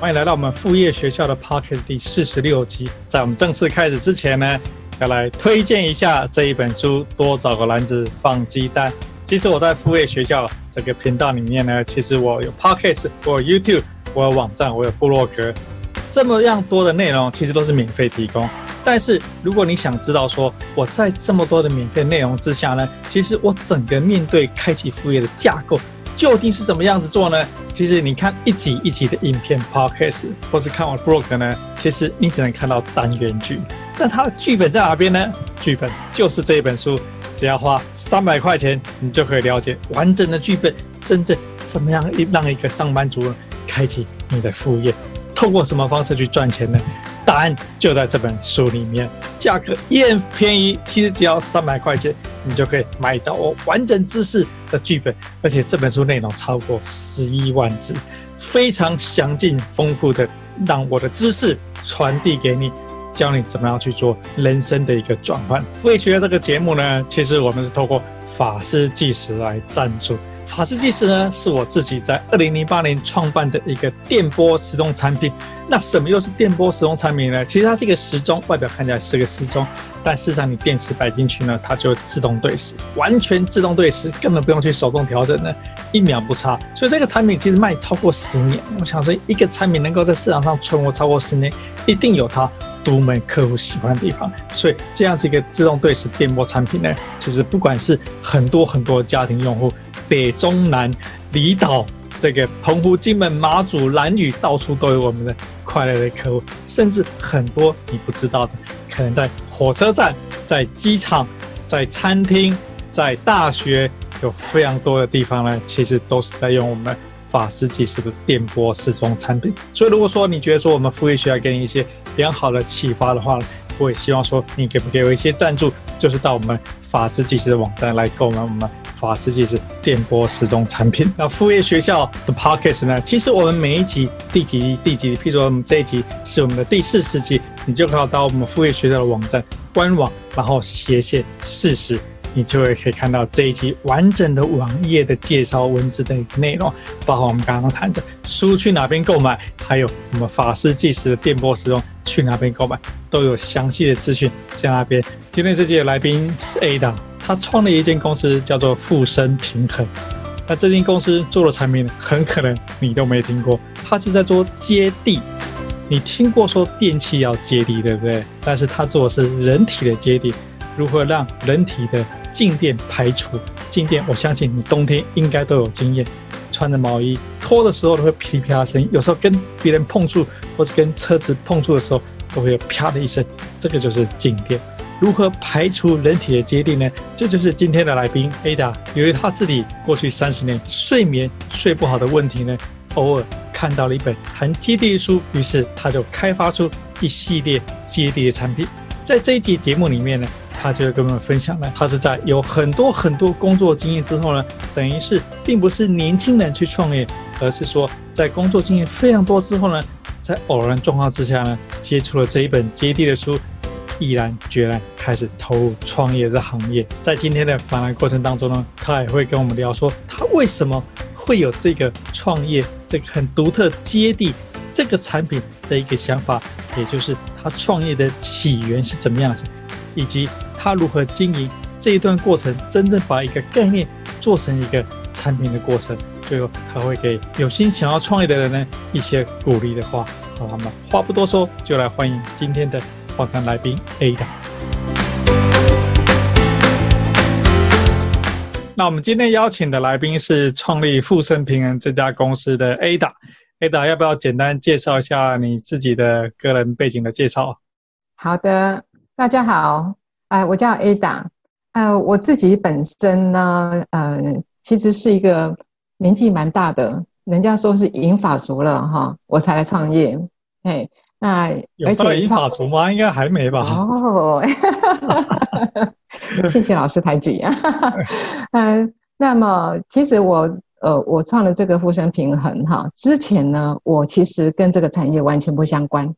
欢迎来到我们副业学校的 Podcast 第四十六集。在我们正式开始之前呢，要来推荐一下这一本书《多找个篮子放鸡蛋》。其实我在副业学校这个频道里面呢，其实我有 Podcast，我有 YouTube，我有网站，我有部落格，这么样多的内容其实都是免费提供。但是如果你想知道说我在这么多的免费内容之下呢，其实我整个面对开启副业的架构。究竟是怎么样子做呢？其实你看一集一集的影片 podcast，或是看我的 blog 呢，其实你只能看到单元剧。但它的剧本在哪边呢？剧本就是这一本书，只要花三百块钱，你就可以了解完整的剧本，真正怎么样让一个上班族开启你的副业，透过什么方式去赚钱呢？答案就在这本书里面，价格也很便宜，其实只要三百块钱，你就可以买到我完整知识的剧本，而且这本书内容超过十一万字，非常详尽丰富的，让我的知识传递给你，教你怎么样去做人生的一个转换。副业学这个节目呢，其实我们是透过法师计时来赞助。法师计时呢，是我自己在二零零八年创办的一个电波时钟产品。那什么又是电波时钟产品呢？其实它是一个时钟，外表看起来是个时钟，但事实上你电池摆进去呢，它就自动对时，完全自动对时，根本不用去手动调整呢，一秒不差。所以这个产品其实卖超过十年。我想说，一个产品能够在市场上存活超过十年，一定有它独门客户喜欢的地方。所以这样子一个自动对时电波产品呢，其实不管是很多很多家庭用户。北中南离岛，这个澎湖、金门、马祖、兰屿，到处都有我们的快乐的客户，甚至很多你不知道的，可能在火车站、在机场、在餐厅、在大学，有非常多的地方呢，其实都是在用我们法师计时的电波时钟产品。所以，如果说你觉得说我们副业学校给你一些良好的启发的话，我也希望说你给不给我一些赞助，就是到我们法师计时的网站来购买我们。法师计时电波时钟产品。那副业学校的 Podcast 呢？其实我们每一集第几第几，譬如说我们这一集是我们的第四十集，你就可以到我们副业学校的网站官网，然后斜线四十，你就会可以看到这一集完整的网页的介绍文字的一个内容，包括我们刚刚谈的书去哪边购买，还有我们法师计时的电波时钟去哪边购买，都有详细的资讯在那边。今天这集的来宾是 Ada。他创了一间公司，叫做富生平衡。那这间公司做的产品，很可能你都没听过。他是在做接地。你听过说电器要接地，对不对？但是他做的是人体的接地，如何让人体的静电排除静电？我相信你冬天应该都有经验，穿着毛衣脱的时候都会噼里啪啦声音，有时候跟别人碰触或者跟车子碰触的时候，都会有啪的一声，这个就是静电。如何排除人体的接地呢？这就是今天的来宾 Ada。由于他自己过去三十年睡眠睡不好的问题呢，偶尔看到了一本谈接地的书，于是他就开发出一系列接地的产品。在这一集节目里面呢，他就会跟我们分享了，他是在有很多很多工作经验之后呢，等于是并不是年轻人去创业，而是说在工作经验非常多之后呢，在偶然状况之下呢，接触了这一本接地的书。毅然决然开始投入创业的行业，在今天的访谈过程当中呢，他也会跟我们聊说，他为什么会有这个创业这个很独特接地这个产品的一个想法，也就是他创业的起源是怎么样子，以及他如何经营这一段过程，真正把一个概念做成一个产品的过程，最后还会给有心想要创业的人呢一些鼓励的话。好，那么话不多说，就来欢迎今天的。访谈来宾 Ada，那我们今天邀请的来宾是创立富生平衡这家公司的 Ada。Ada，要不要简单介绍一下你自己的个人背景的介绍？好的，大家好，哎，我叫 Ada，呃，我自己本身呢，呃，其实是一个年纪蛮大的，人家说是银发族了哈，我才来创业，嘿。那有到银发族吗？应该还没吧。哦，谢谢老师抬举呀。嗯，那么其实我呃，我创了这个富生平衡哈，之前呢，我其实跟这个产业完全不相关。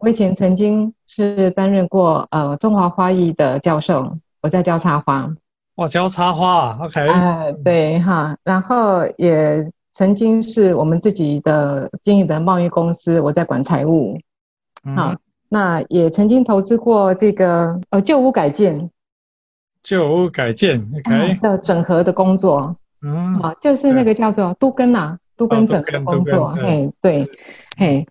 我以前曾经是担任过呃中华花艺的教授，我在教插花。哇，教插花，OK。呃，对哈，然后也曾经是我们自己的经营的贸易公司，我在管财务。好、嗯，那也曾经投资过这个呃旧屋改建。旧屋改建，OK。的整合的工作，嗯，好，就是那个叫做都根呐，都根整合的工作，嘿，对，嘿，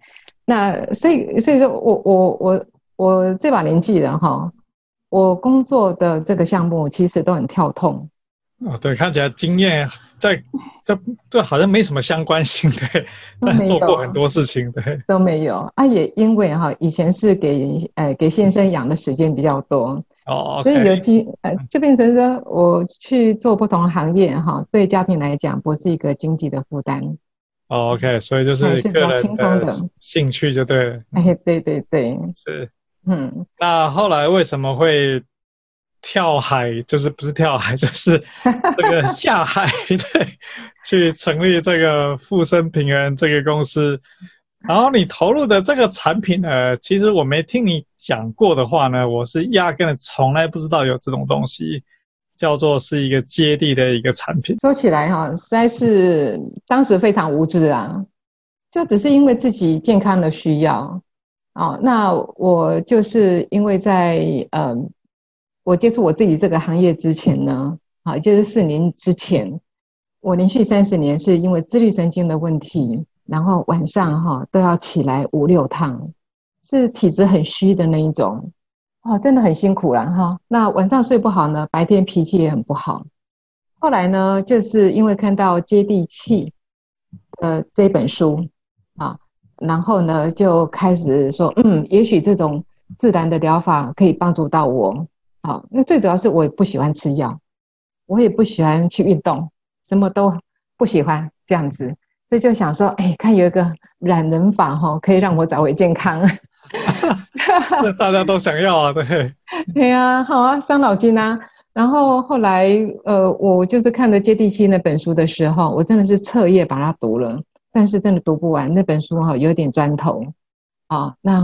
那所以所以说我我我我这把年纪了哈。我工作的这个项目其实都很跳痛，哦，对，看起来经验在这这好像没什么相关性，对，但做过很多事情，对，都没有。啊，也因为哈，以前是给呃给先生养的时间比较多，哦，所以有机呃就变成说我去做不同行业哈，对家庭来讲不是一个经济的负担，哦，OK，所以就是个人轻松的兴趣就对了，哎，对对对，是。嗯，那后来为什么会跳海？就是不是跳海，就是 这个下海，对，去成立这个富生平原这个公司。然后你投入的这个产品呢，其实我没听你讲过的话呢，我是压根从来不知道有这种东西，叫做是一个接地的一个产品。说起来哈，实在是当时非常无知啊，就只是因为自己健康的需要。哦，那我就是因为在呃，我接触我自己这个行业之前呢，啊，就是四年之前，我连续三十年是因为自律神经的问题，然后晚上哈都要起来五六趟，是体质很虚的那一种，哦，真的很辛苦了哈。那晚上睡不好呢，白天脾气也很不好。后来呢，就是因为看到接地气呃这本书啊。然后呢，就开始说，嗯，也许这种自然的疗法可以帮助到我。好，那最主要是我也不喜欢吃药，我也不喜欢去运动，什么都不喜欢这样子，所以就想说，哎，看有一个懒人法哈，可以让我找回健康。那大家都想要啊，对。对啊，好啊，伤脑筋啊。然后后来，呃，我就是看着《接地气》那本书的时候，我真的是彻夜把它读了。但是真的读不完那本书哈，有点砖头啊。那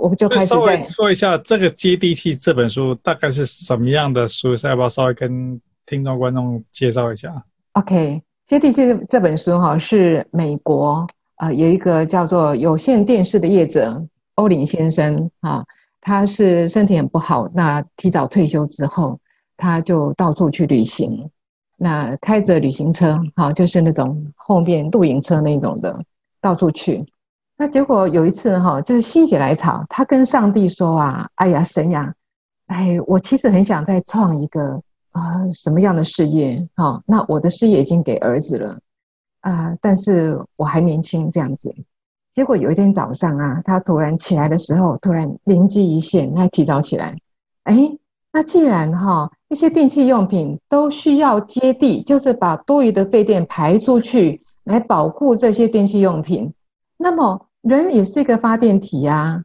我们就开始稍微说一下这个接地气这本书大概是什么样的书，要不要稍微跟听众观众介绍一下？OK，接地气这本书哈是美国呃有一个叫做有线电视的业者欧林先生啊，他是身体很不好，那提早退休之后，他就到处去旅行。那开着旅行车，好，就是那种后面露营车那种的，到处去。那结果有一次哈，就是心血来潮，他跟上帝说啊：“哎呀，神呀，哎，我其实很想再创一个啊、什么样的事业？哈，那我的事业已经给儿子了啊、但是我还年轻这样子。结果有一天早上啊，他突然起来的时候，突然灵机一现，他提早起来，哎。”那既然哈一些电器用品都需要接地，就是把多余的废电排出去，来保护这些电器用品，那么人也是一个发电体呀，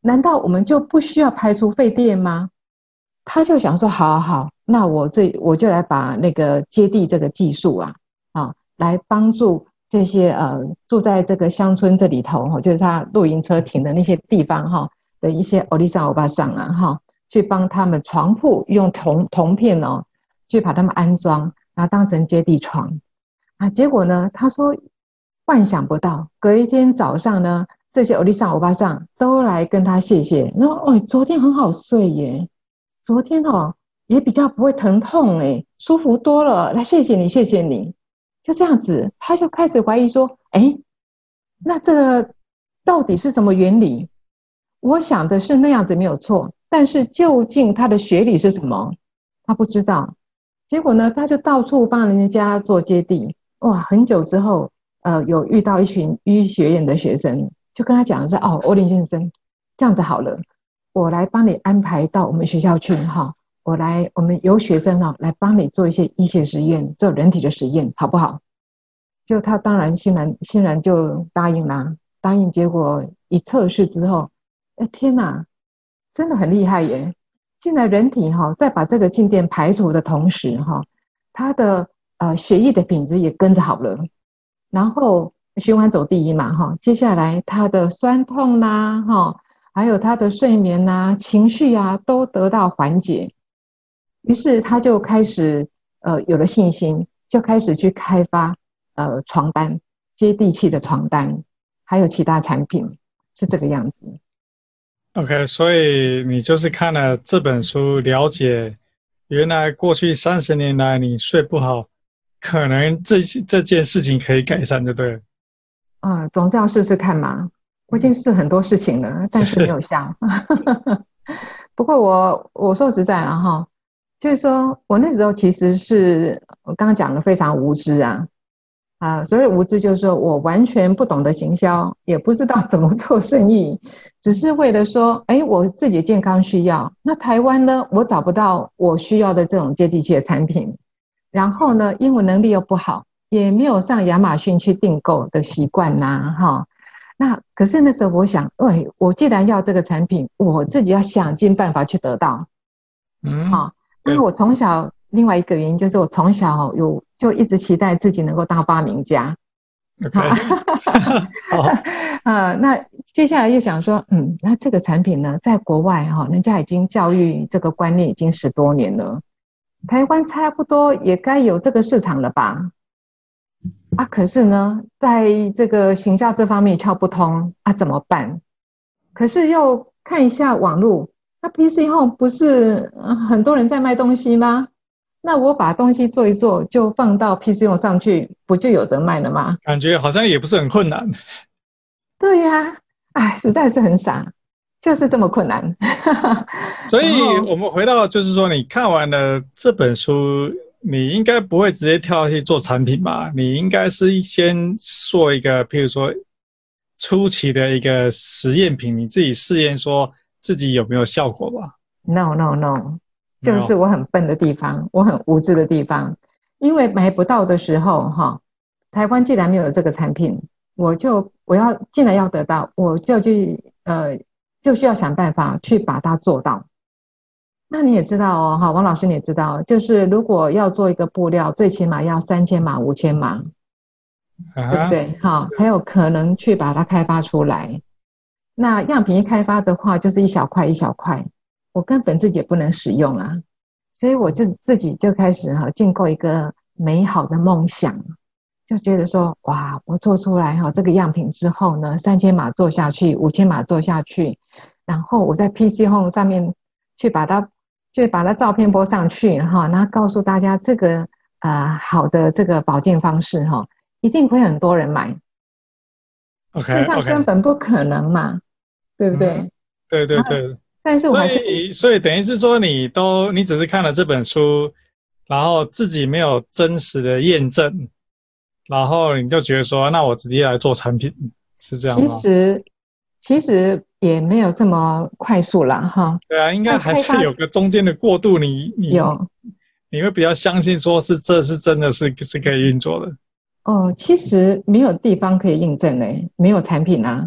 难道我们就不需要排除废电吗？他就想说，好好好，那我这我就来把那个接地这个技术啊，啊，来帮助这些呃住在这个乡村这里头哈，就是他露营车停的那些地方哈的一些欧丽桑欧巴桑啊哈。去帮他们床铺用铜铜片哦，去把他们安装，然后当成接地床啊。结果呢，他说万想不到，隔一天早上呢，这些欧丽桑欧巴桑都来跟他谢谢。那哦，昨天很好睡耶，昨天哦也比较不会疼痛哎，舒服多了。来，谢谢你，谢谢你。就这样子，他就开始怀疑说，哎，那这个到底是什么原理？我想的是那样子没有错。但是究竟他的学理是什么？他不知道。结果呢，他就到处帮人家做接地。哇，很久之后，呃，有遇到一群医学院的学生，就跟他讲的是：哦，欧林先生，这样子好了，我来帮你安排到我们学校去哈。我来，我们有学生哈来帮你做一些医学实验，做人体的实验，好不好？就他当然欣然欣然就答应啦。答应，结果一测试之后，哎天哪，真的很厉害耶！现在人体哈在把这个静电排除的同时哈，它的呃血液的品质也跟着好了，然后循环走第一嘛哈，接下来它的酸痛呐哈，还有他的睡眠呐、情绪啊都得到缓解，于是他就开始呃有了信心，就开始去开发呃床单，接地气的床单，还有其他产品，是这个样子。OK，所以你就是看了这本书，了解原来过去三十年来你睡不好，可能这这件事情可以改善，就对了。嗯，总是要试试看嘛。我已经试很多事情了，但是没有效。不过我我说实在了哈，就是说我那时候其实是我刚刚讲的非常无知啊。啊，所以无知就是说我完全不懂得行销，也不知道 怎么做生意，只是为了说，哎，我自己健康需要。那台湾呢，我找不到我需要的这种接地气的产品，然后呢，英文能力又不好，也没有上亚马逊去订购的习惯呐，哈。那可是那时候我想，喂，我既然要这个产品，我自己要想尽办法去得到，嗯，好。那我从小另外一个原因就是我从小有。就一直期待自己能够当发明家。好，呃，那接下来又想说，嗯，那这个产品呢，在国外哈，人家已经教育这个观念已经十多年了，台湾差不多也该有这个市场了吧？啊，可是呢，在这个行销这方面敲不通啊，怎么办？可是又看一下网络，那 PC Home 不是很多人在卖东西吗？那我把东西做一做，就放到 PC Home 上去，不就有得卖了吗？感觉好像也不是很困难。对呀、啊，哎，实在是很傻，就是这么困难。所以，我们回到就是说，你看完了这本书，你应该不会直接跳去做产品吧？你应该是先做一个，譬如说初期的一个实验品，你自己试验说自己有没有效果吧？No No No。就是我很笨的地方，我很无知的地方，因为买不到的时候，哈，台湾既然没有这个产品，我就我要既然要得到，我就去呃，就需要想办法去把它做到。那你也知道哦，哈，王老师你也知道，就是如果要做一个布料，最起码要三千码、五千码，对不对？哈，才有可能去把它开发出来。那样品一开发的话，就是一小块一小块。我根本自己也不能使用啊，所以我就自己就开始哈建构一个美好的梦想，就觉得说哇，我做出来哈这个样品之后呢，三千码做下去，五千码做下去，然后我在 PC Home 上面去把它去把它照片播上去哈，然后告诉大家这个呃好的这个保健方式哈，一定会很多人买。OK，事实上根本不可能嘛.对不对？嗯、对对对。但是我还是，所以，所以等于是说，你都你只是看了这本书，然后自己没有真实的验证，然后你就觉得说，那我直接来做产品，是这样吗？其实，其实也没有这么快速啦，哈。对啊，应该还是有个中间的过渡，你你有，你会比较相信说是这是真的是是可以运作的。哦，其实没有地方可以印证嘞，没有产品啊。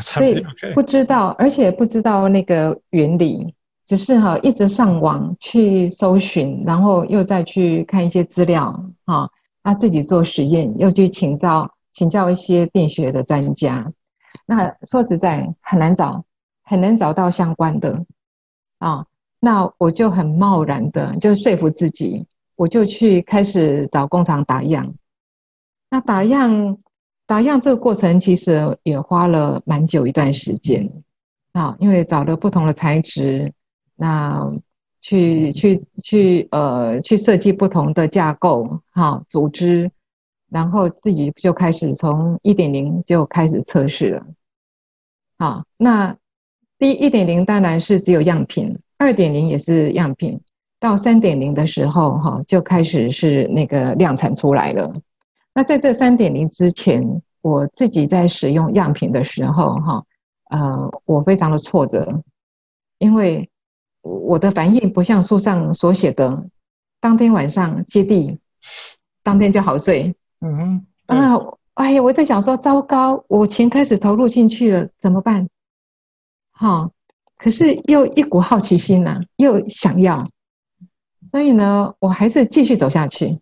所以不知道，而且不知道那个原理，只是哈一直上网去搜寻，然后又再去看一些资料，哈，啊自己做实验，又去请教请教一些电学的专家。那说实在很难找，很难找到相关的，啊，那我就很贸然的就说服自己，我就去开始找工厂打样，那打样。打样这个过程其实也花了蛮久一段时间啊，因为找了不同的材质，那去去去呃去设计不同的架构哈组织，然后自己就开始从一点零就开始测试了。好，那第一点零当然是只有样品，二点零也是样品，到三点零的时候哈就开始是那个量产出来了。那在这三点零之前，我自己在使用样品的时候，哈，呃，我非常的挫折，因为我的反应不像书上所写的，当天晚上接地，当天就好睡。嗯哼，啊，哎呀，我在想说，糟糕，我钱开始投入进去了，怎么办？好，可是又一股好奇心呐、啊，又想要，所以呢，我还是继续走下去。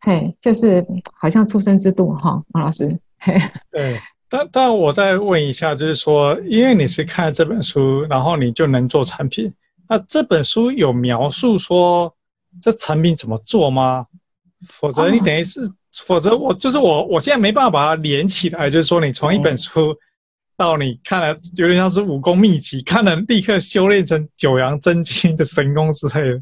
嘿，就是好像出生之度哈，王老师。嘿，对，但但我再问一下，就是说，因为你是看这本书，然后你就能做产品，那这本书有描述说这产品怎么做吗？否则你等于是，哦、否则我就是我，我现在没办法把它连起来。就是说，你从一本书到你看了，有点像是武功秘籍，看了立刻修炼成九阳真经的神功之类的。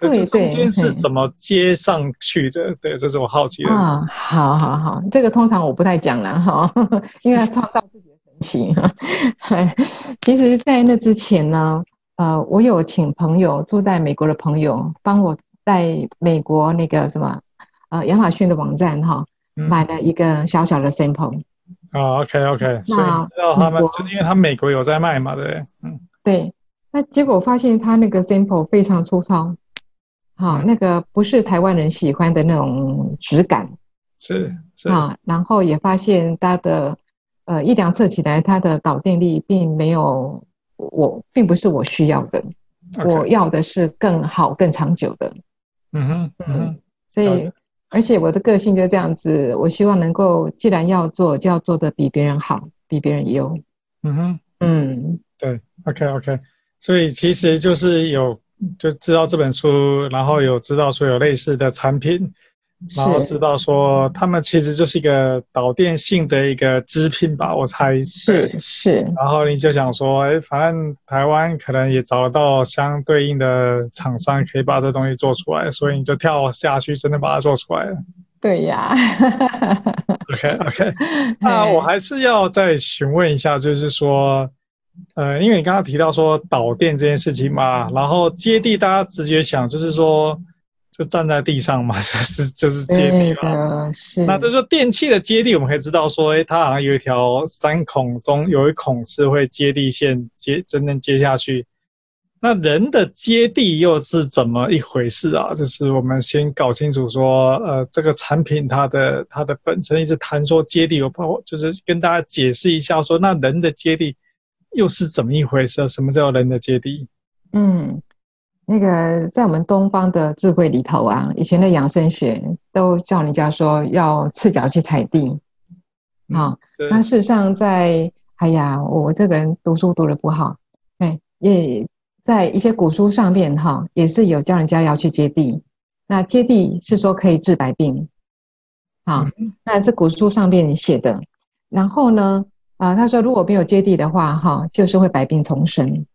对，这中间是怎么接上去的？对，对，这是我好奇的。啊、哦，好好好，这个通常我不太讲了哈，因为要创造自己的神奇。其实，在那之前呢，呃，我有请朋友住在美国的朋友帮我。在美国那个什么，呃，亚马逊的网站哈，买了一个小小的 sample。哦，OK OK，所以你知道他们就是因为他美国有在卖嘛，对？嗯，对。那结果发现他那个 sample 非常粗糙，好，那个不是台湾人喜欢的那种质感。是是。啊，然后也发现它的呃一量测起来，它的导电力并没有我，并不是我需要的，我要的是更好更长久的。嗯哼，嗯哼，所以，而且我的个性就这样子，我希望能够，既然要做，就要做的比别人好，比别人优。嗯哼，嗯，对，OK，OK，所以其实就是有就知道这本书，然后有知道说有类似的产品。然后知道说，他们其实就是一个导电性的一个织品吧，我猜。是是。然后你就想说，哎，反正台湾可能也找得到相对应的厂商，可以把这东西做出来，所以你就跳下去，真的把它做出来了。对呀。OK OK，那我还是要再询问一下，就是说，呃，因为你刚刚提到说导电这件事情嘛，然后接地，大家直觉想就是说。就站在地上嘛，就是就是接地嘛。是。那就是说电器的接地，我们可以知道说，哎，它好像有一条三孔中有一孔是会接地线接真正接下去。那人的接地又是怎么一回事啊？就是我们先搞清楚说，呃，这个产品它的它的本身一直谈说接地，我包括就是跟大家解释一下说，那人的接地又是怎么一回事？什么叫人的接地？嗯。那个在我们东方的智慧里头啊，以前的养生学都叫人家说要赤脚去踩地，啊、嗯，那事实上在哎呀，我这个人读书读得不好，哎，也在一些古书上面哈，也是有叫人家要去接地。那接地是说可以治百病，啊，那是古书上面写的。然后呢，啊，他说如果没有接地的话，哈，就是会百病丛生，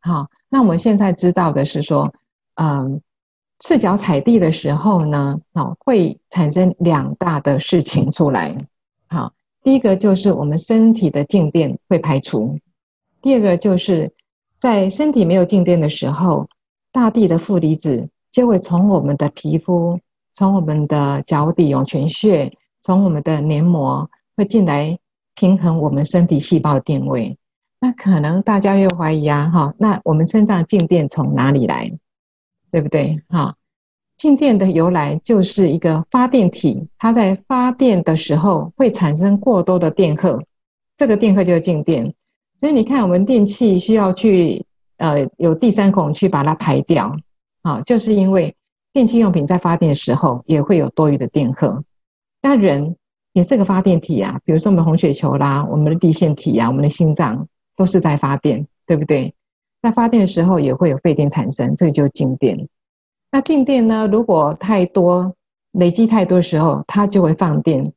好。那我们现在知道的是说，嗯，赤脚踩地的时候呢，好，会产生两大的事情出来。好，第一个就是我们身体的静电会排除；第二个就是在身体没有静电的时候，大地的负离子就会从我们的皮肤、从我们的脚底涌泉穴、从我们的黏膜会进来平衡我们身体细胞的电位。那可能大家又怀疑啊，哈，那我们身上静电从哪里来，对不对？哈，静电的由来就是一个发电体，它在发电的时候会产生过多的电荷，这个电荷就是静电。所以你看，我们电器需要去呃有第三孔去把它排掉，啊，就是因为电器用品在发电的时候也会有多余的电荷。那人也是个发电体啊，比如说我们红血球啦，我们的地腺体啊，我们的心脏。都是在发电，对不对？那发电的时候也会有废电产生，这个就是静电。那静电呢？如果太多，累积太多的时候，它就会放电。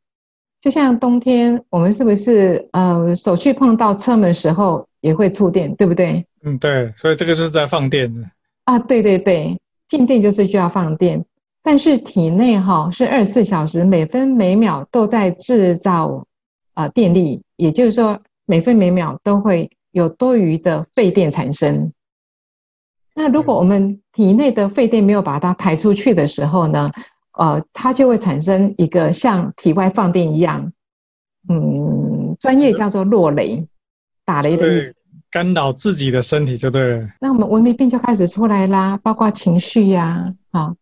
就像冬天，我们是不是呃手去碰到车门的时候也会触电，对不对？嗯，对。所以这个就是在放电啊，对对对，静电就是需要放电。但是体内哈是二十四小时，每分每秒都在制造啊、呃、电力，也就是说。每分每秒都会有多余的废电产生。那如果我们体内的废电没有把它排出去的时候呢，呃，它就会产生一个像体外放电一样，嗯，专业叫做落雷，打雷的意思，干扰自己的身体就对了。那我们文明病就开始出来啦，包括情绪呀，啊，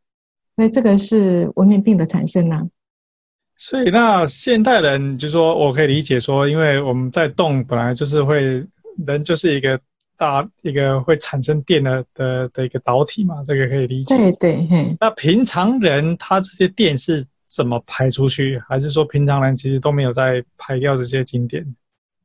所以这个是文明病的产生呢、啊。所以那现代人就说，我可以理解说，因为我们在动，本来就是会人就是一个大一个会产生电的的的一个导体嘛，这个可以理解。对对。那平常人他这些电是怎么排出去？还是说平常人其实都没有在排掉这些静电？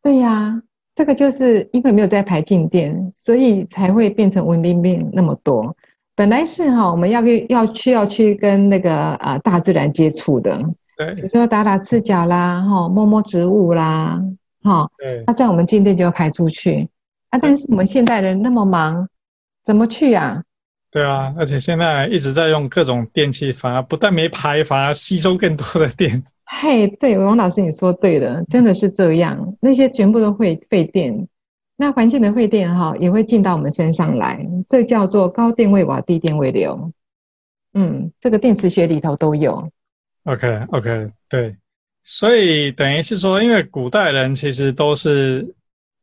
对呀、啊，这个就是因为没有在排静电，所以才会变成文明病那么多。本来是哈，我们要要去要去跟那个呃大自然接触的。对，比如说打打赤脚啦，哈，摸摸植物啦，哈，对，那这样我们静电就要排出去啊。但是我们现代人那么忙，怎么去啊？对啊，而且现在一直在用各种电器，反而不但没排，反而吸收更多的电。嘿，对，王老师你说对了，真的是这样，那些全部都会费电，那环境的废电哈也会进到我们身上来，这叫做高电位瓦低电位流。嗯，这个电磁学里头都有。OK OK，对，所以等于是说，因为古代人其实都是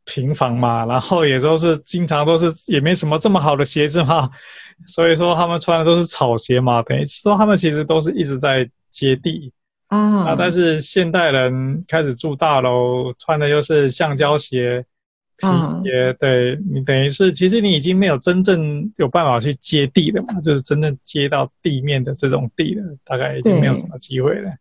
平房嘛，然后也都是经常都是也没什么这么好的鞋子嘛，所以说他们穿的都是草鞋嘛，等于是说他们其实都是一直在接地啊，啊。但是现代人开始住大楼，穿的又是橡胶鞋。嗯，也对，你等于是，其实你已经没有真正有办法去接地的嘛，就是真正接到地面的这种地了，大概已经没有什么机会了。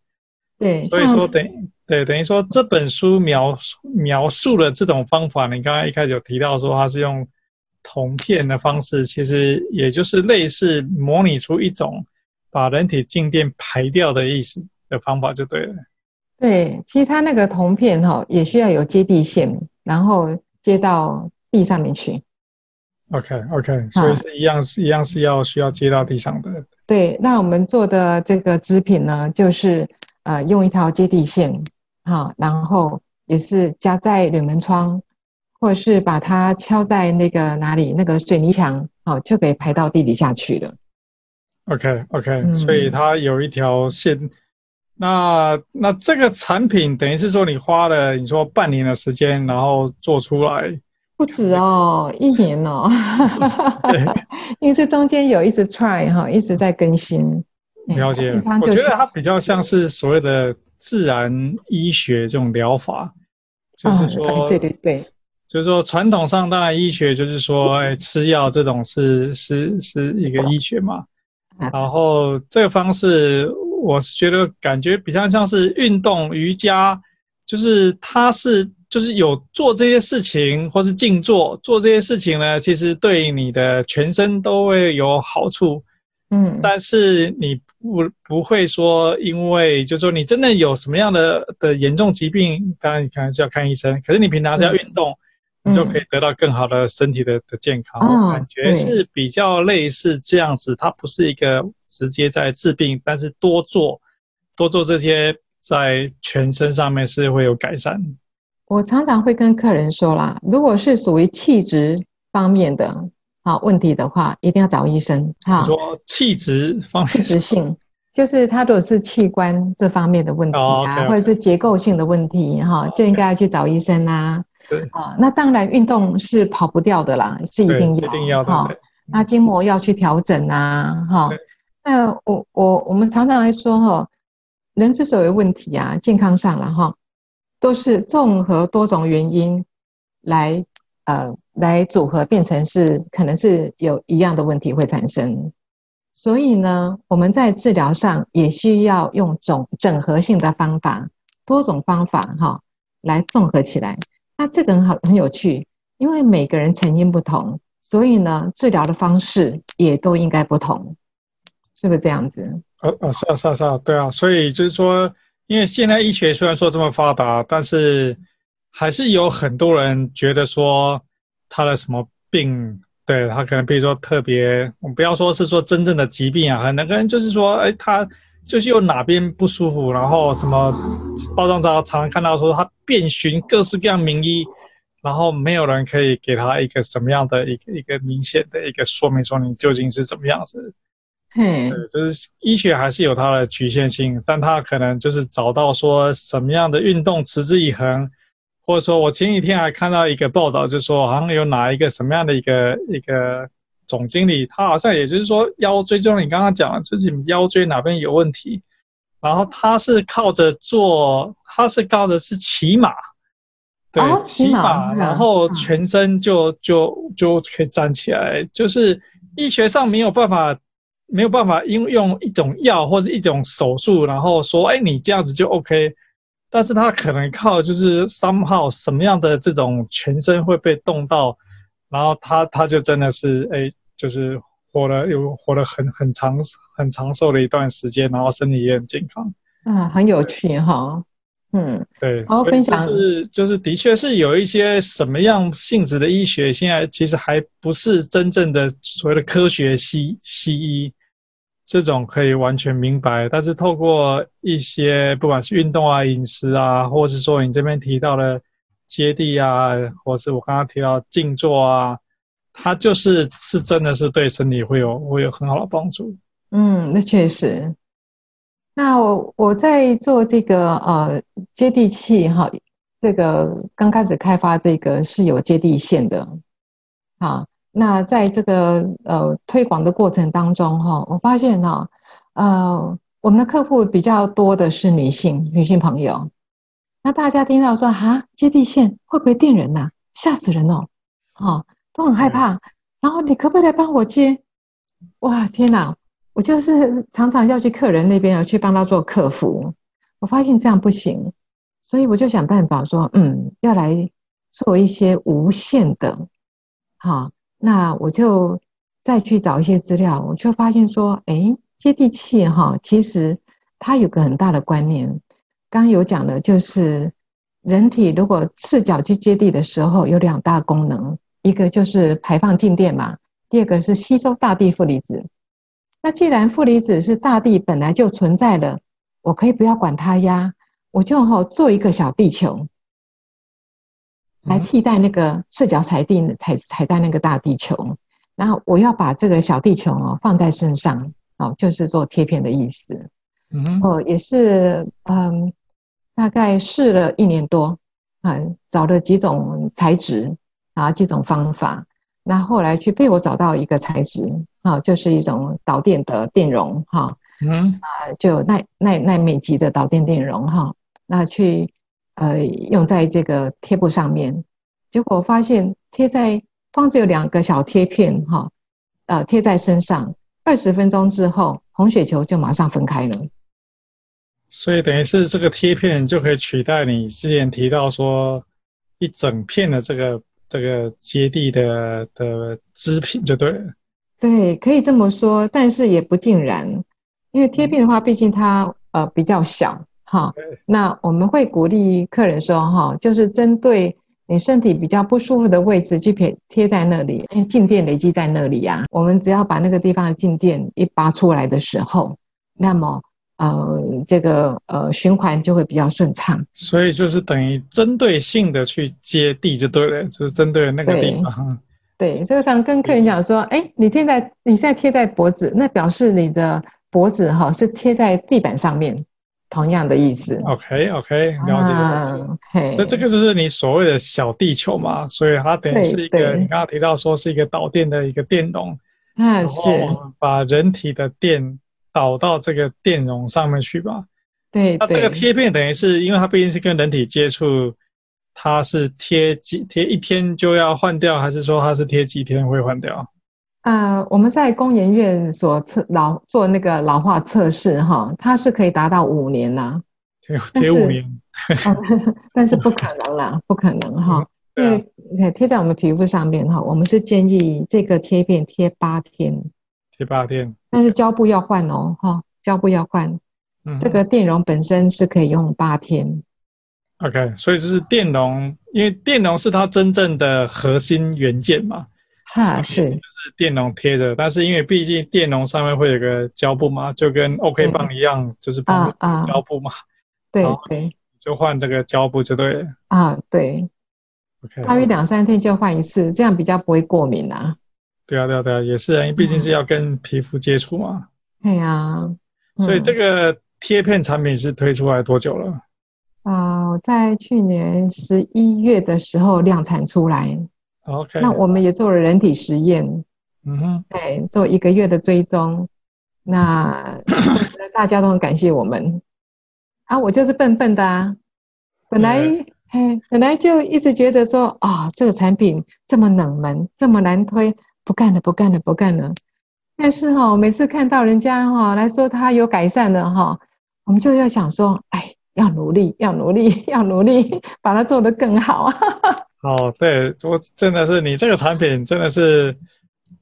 对，所以说等对，等于说这本书描述描述的这种方法，你刚刚一开始有提到说它是用铜片的方式，其实也就是类似模拟出一种把人体静电排掉的意思的方法就对了。对，其实它那个铜片哈也需要有接地线，然后。接到地上面去，OK OK，所以是一样是一样是要需要接到地上的。对，那我们做的这个织品呢，就是呃用一条接地线，好，然后也是夹在铝门窗，或者是把它敲在那个哪里那个水泥墙，好，就可以排到地底下去了。OK OK，嗯，所以它有一条线。那那这个产品等于是说你花了你说半年的时间，然后做出来不止哦，一年哦，对因为这中间有一直 try 哈，一直在更新。了解，我觉得它比较像是所谓的自然医学这种疗法，就是说，哦、对对对，就是说传统上当然医学就是说，哎，吃药这种是是是一个医学嘛，然后这个方式。我是觉得感觉比较像是运动瑜伽，就是它是就是有做这些事情，或是静坐做这些事情呢，其实对你的全身都会有好处。嗯，但是你不不会说，因为就是说你真的有什么样的的严重疾病，当然你可能是要看医生。可是你平常是要运动。你就可以得到更好的身体的的健康，嗯、感觉是比较类似这样子。它不是一个直接在治病，但是多做多做这些，在全身上面是会有改善。我常常会跟客人说啦，如果是属于气质方面的啊问题的话，一定要找医生哈。说气质方面，气质性就是他如果是器官这方面的问题啊，oh, okay, okay. 或者是结构性的问题哈就应该要去找医生啦。对啊，那当然运动是跑不掉的啦，是一定要，一定要的。哈，那筋膜要去调整啊，哈。那我我我们常常来说哈，人之所以有问题啊，健康上了哈，都是综合多种原因来呃来组合变成是可能是有一样的问题会产生。所以呢，我们在治疗上也需要用总整合性的方法，多种方法哈来综合起来。那这个很好，很有趣，因为每个人成因不同，所以呢，治疗的方式也都应该不同，是不是这样子？呃呃，是啊是啊是啊，对啊，所以就是说，因为现在医学虽然说这么发达，但是还是有很多人觉得说他的什么病，对他可能比如说特别，我们不要说是说真正的疾病啊，很多人就是说，哎，他。就是有哪边不舒服，然后什么包装上常常看到说他遍寻各式各样名医，然后没有人可以给他一个什么样的一个一个明显的一个说明，说你究竟是怎么样子。嗯，对，就是医学还是有它的局限性，但他可能就是找到说什么样的运动持之以恒，或者说我前几天还看到一个报道，就是说好像有哪一个什么样的一个一个。总经理他好像也就是说腰椎，就像你刚刚讲的，就是你腰椎哪边有问题，然后他是靠着做，他是靠着是骑马，对，哦、骑马，然后全身就就就可以站起来，就是医学上没有办法，没有办法应用一种药或是一种手术，然后说，哎，你这样子就 OK。但是他可能靠就是 somehow 什么样的这种全身会被动到，然后他他就真的是哎，就是活了又活了很很长很长寿的一段时间，然后身体也很健康。啊，很有趣哈。嗯，对，然后分享就是就是的确是有一些什么样性质的医学，现在其实还不是真正的所谓的科学西西医。这种可以完全明白，但是透过一些不管是运动啊、饮食啊，或者是说你这边提到的接地啊，或是我刚刚提到静坐啊，它就是是真的是对身体会有会有很好的帮助。嗯，那确实。那我我在做这个呃接地气哈，这个刚开始开发这个是有接地线的，好。那在这个呃推广的过程当中哈，我发现哈，呃，我们的客户比较多的是女性女性朋友。那大家听到说啊，接地线会不会电人呐？吓死人哦，哦，都很害怕。然后你可不可以来帮我接？哇，天哪！我就是常常要去客人那边要去帮他做客服。我发现这样不行，所以我就想办法说，嗯，要来做一些无线的，好。那我就再去找一些资料，我就发现说，哎，接地气哈，其实它有个很大的观念。刚刚有讲的，就是人体如果赤脚去接地的时候，有两大功能，一个就是排放静电嘛，第二个是吸收大地负离子。那既然负离子是大地本来就存在的，我可以不要管它呀，我就好做一个小地球。来替代那个赤脚踩地踩踩在那个大地球，然后我要把这个小地球哦放在身上哦，就是做贴片的意思。嗯，哦，也是嗯，大概试了一年多啊，找了几种材质啊，几种方法，那后来去被我找到一个材质啊，就是一种导电的电容哈，嗯啊，就耐耐耐美级的导电电容哈，那去。呃，用在这个贴布上面，结果发现贴在光只有两个小贴片哈，呃，贴在身上二十分钟之后，红血球就马上分开了。所以等于是这个贴片就可以取代你之前提到说一整片的这个这个接地的的织品就对了。对，可以这么说，但是也不尽然，因为贴片的话，毕竟它呃比较小。哈，那我们会鼓励客人说，哈，就是针对你身体比较不舒服的位置去贴贴在那里，因为静电累积在那里呀。我们只要把那个地方的静电一拔出来的时候，那么呃，这个呃循环就会比较顺畅。所以就是等于针对性的去接地就对了，就是针对那个地方。对，对，这个常跟客人讲说，哎，你现在你现在贴在脖子，那表示你的脖子哈是贴在地板上面。同样的意思。OK OK，了解了解。那、啊、这个就是你所谓的小地球嘛，所以它等于是一个你刚刚提到说是一个导电的一个电容。啊，是。把人体的电导到这个电容上面去吧。对。那这个贴片等于是因为它毕竟是跟人体接触，它是贴几贴一天就要换掉，还是说它是贴几天会换掉？呃，我们在工研院所测老做那个老化测试哈，它是可以达到五年呐，贴五年，但是不可能啦，不可能哈，因为贴在我们皮肤上面哈，我们是建议这个贴片贴八天，贴八天，但是胶布要换哦哈，胶布要换，嗯，这个电容本身是可以用八天，OK，所以就是电容，因为电容是它真正的核心元件嘛。哈，是就是电容贴着，但是因为毕竟电容上面会有个胶布嘛，就跟 OK 棒一样，就是帮胶布嘛。对对，就换这个胶布就对了。啊，对。OK，大约两三天就换一次，这样比较不会过敏啊。对啊，对啊，对啊，也是啊，因为毕竟是要跟皮肤接触嘛。对呀。所以这个贴片产品是推出来多久了？啊，在去年十一月的时候量产出来。OK，那我们也做了人体实验，嗯哼，对，做一个月的追踪，那 大家都很感谢我们，啊，我就是笨笨的啊，本来嘿，本来就一直觉得说啊、哦，这个产品这么冷门，这么难推，不干了，不干了，不干了。但是哈、哦，每次看到人家哈、哦、来说他有改善了哈、哦，我们就要想说，哎，要努力，要努力，要努力，把它做得更好。哦，对，我真的是你这个产品真的是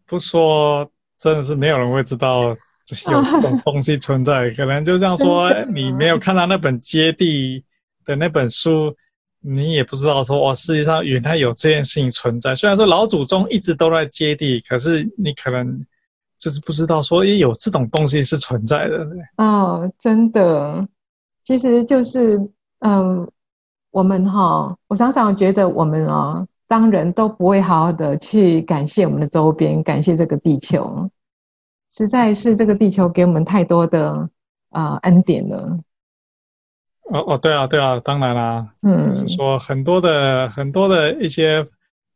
不说，真的是没有人会知道有这种 东西存在。可能就像说，你没有看到那本接地的那本书，你也不知道说，哦，世界上原来有这件事情存在。虽然说老祖宗一直都在接地，可是你可能就是不知道说，也有这种东西是存在的。哦，真的，其实就是嗯。我们哈，我常常觉得我们啊，当人都不会好好的去感谢我们的周边，感谢这个地球，实在是这个地球给我们太多的啊恩典了。哦哦，对啊对啊，当然啦，嗯，就是说很多的很多的一些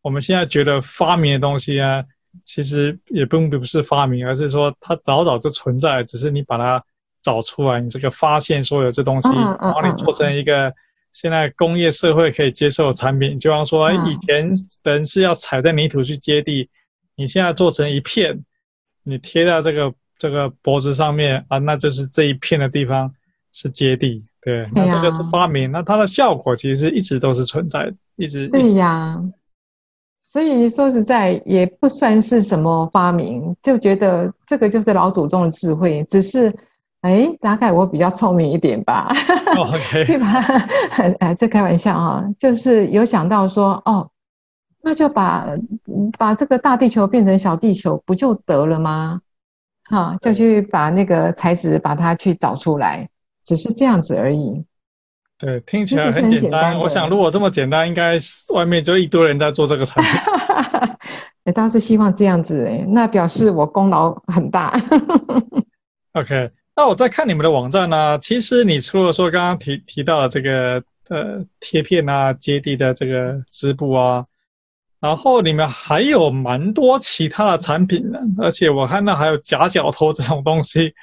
我们现在觉得发明的东西啊，其实也并不是发明，而是说它早早就存在，只是你把它找出来，你这个发现所有这东西，然后你做成一个。现在工业社会可以接受的产品，就像说，以前人是要踩在泥土去接地，你现在做成一片，你贴在这个这个脖子上面啊，那就是这一片的地方是接地，对，那这个是发明，那它的效果其实一直都是存在的，一直。对呀，所以说实在也不算是什么发明，就觉得这个就是老祖宗的智慧，只是。哎，大概我比较聪明一点吧。OK，对吧？哎，这开玩笑哈，就是有想到说，哦，那就把把这个大地球变成小地球，不就得了吗？哈，就去把那个材质把它去找出来，只是这样子而已。对，听起来很简单。简单我想，如果这么简单，应该外面就一堆人在做这个产品。哎，倒是希望这样子，哎，那表示我功劳很大。OK。那我在看你们的网站呢、啊，其实你除了说刚刚提提到的这个呃贴片啊、接地的这个织布啊，然后你们还有蛮多其他的产品呢，而且我看到还有夹脚托这种东西，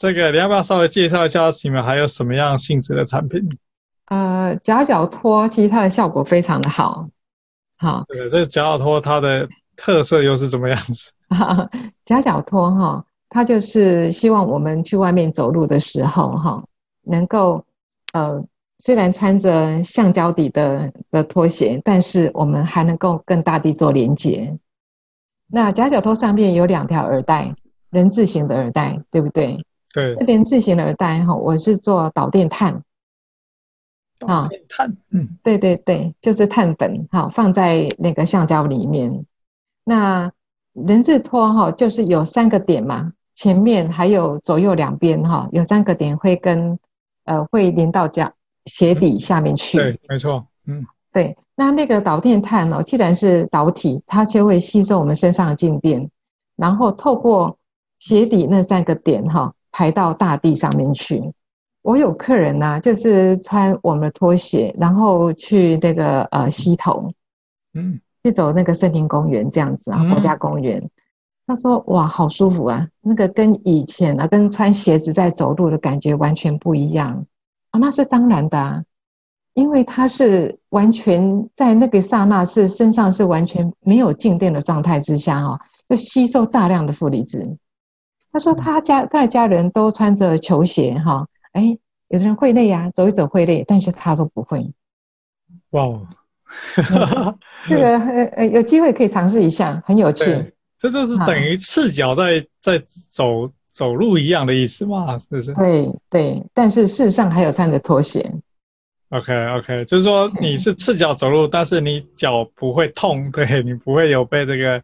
这个你要不要稍微介绍一下你们还有什么样性质的产品？呃，夹脚托其实它的效果非常的好，好，对，这个夹脚托它的特色又是怎么样子？夹脚托哈。它就是希望我们去外面走路的时候，哈，能够，呃，虽然穿着橡胶底的的拖鞋，但是我们还能够跟大地做连接。那夹脚托上面有两条耳带，人字形的耳带，对不对？对。这人字形的耳带，哈，我是做导电碳。导电碳，嗯，对对对，就是碳粉，哈，放在那个橡胶里面。那人字拖，哈，就是有三个点嘛。前面还有左右两边哈，有三个点会跟呃会连到脚鞋底下面去。对，没错，嗯，对。那那个导电碳哦，既然是导体，它就会吸收我们身上的静电，然后透过鞋底那三个点哈，排到大地上面去。我有客人呐、啊，就是穿我们的拖鞋，然后去那个呃溪头，嗯，去走那个森林公园这样子啊，国家公园。嗯他说：“哇，好舒服啊！那个跟以前啊，跟穿鞋子在走路的感觉完全不一样啊！那是当然的啊，因为他是完全在那个刹那是身上是完全没有静电的状态之下哈，要吸收大量的负离子。他说他家他的家人都穿着球鞋哈，哎，有的人会累啊，走一走会累，但是他都不会。哇哦，这个呃呃，有机会可以尝试一下，很有趣。”这就是等于赤脚在在走走路一样的意思嘛？是不是？对对，但是事实上还有穿着拖鞋。OK OK，就是说你是赤脚走路，但是你脚不会痛，对，你不会有被这个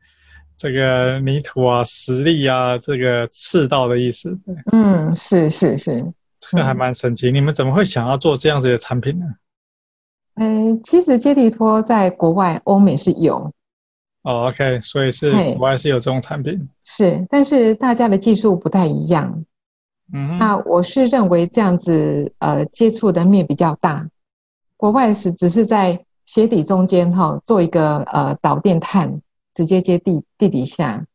这个泥土啊、石礫啊这个赤道的意思。对，嗯，是是是，这个还蛮神奇。你们怎么会想要做这样子的产品呢？嗯，其实接地拖在国外欧美是有。哦，OK，所以是国外是有这种产品，是，但是大家的技术不太一样。嗯，那我是认为这样子，呃，接触的面比较大。国外是只是在鞋底中间哈，做一个呃导电碳，直接接地地底下。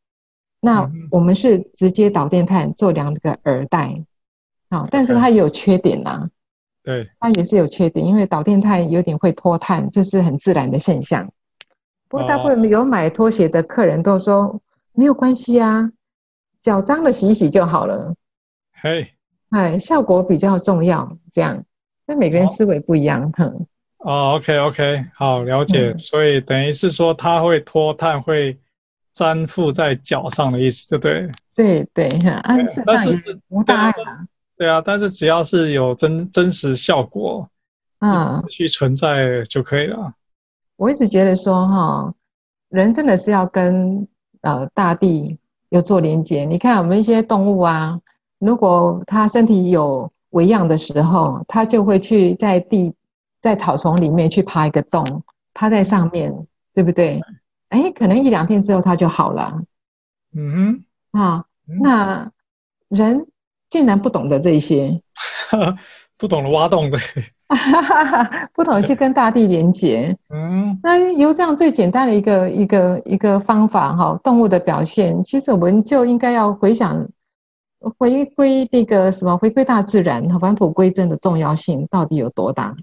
那我们是直接导电碳做两个耳带，好，但是它也有缺点呐。对，它也是有缺点，因为导电碳有点会脱碳，这是很自然的现象。不过大部分有买拖鞋的客人都说、哦、没有关系啊，脚脏了洗一洗就好了。嘿，哎，效果比较重要，这样，那每个人思维不一样，哼、哦。哦，OK OK，好，了解。嗯、所以等于是说它会脱碳，会粘附在脚上的意思，就对。对对，啊，但是无大碍啊。对啊，但是只要是有真真实效果，嗯，去存在就可以了。我一直觉得说哈，人真的是要跟呃大地有做连接。你看我们一些动物啊，如果它身体有维养的时候，它就会去在地。在草丛里面去爬一个洞，趴在上面，对不对？哎，可能一两天之后它就好了。嗯哼，啊，那人竟然不懂得这些，不懂得挖洞的，不懂得去跟大地连接。嗯，那由这样最简单的一个一个一个方法哈，动物的表现，其实我们就应该要回想，回归那个什么，回归大自然，返璞归真的重要性到底有多大？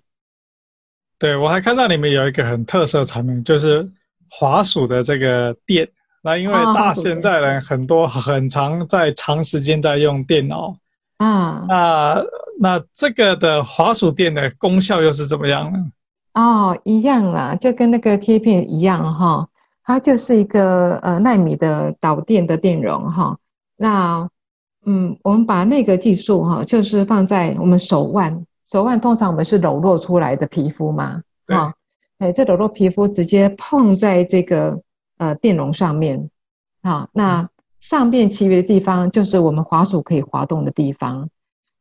对，我还看到你们有一个很特色的产品，就是滑鼠的这个垫。那因为大现在人很多很常在长时间在用电脑，啊，那那这个的滑鼠垫的功效又是怎么样呢？哦，一样啦，就跟那个贴片一样哈，它就是一个呃纳米的导电的电容哈。那嗯，我们把那个技术哈，就是放在我们手腕。手腕通常我们是裸露出来的皮肤嘛，啊，哎，这裸露皮肤直接碰在这个呃电容上面，啊，那上面其余的地方就是我们滑鼠可以滑动的地方。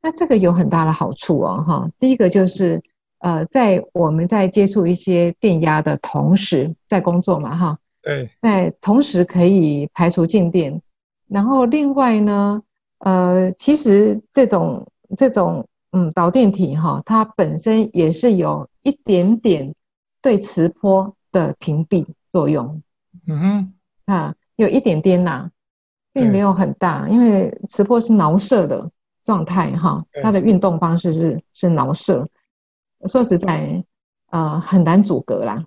那这个有很大的好处哦，哈，第一个就是呃，在我们在接触一些电压的同时，在工作嘛，哈，对，在同时可以排除静电。然后另外呢，呃，其实这种这种。嗯，导电体哈，它本身也是有一点点对磁波的屏蔽作用。嗯哼，啊，有一点点呐，并没有很大，因为磁波是挠射的状态哈，它的运动方式是是挠射。说实在，呃，很难阻隔啦。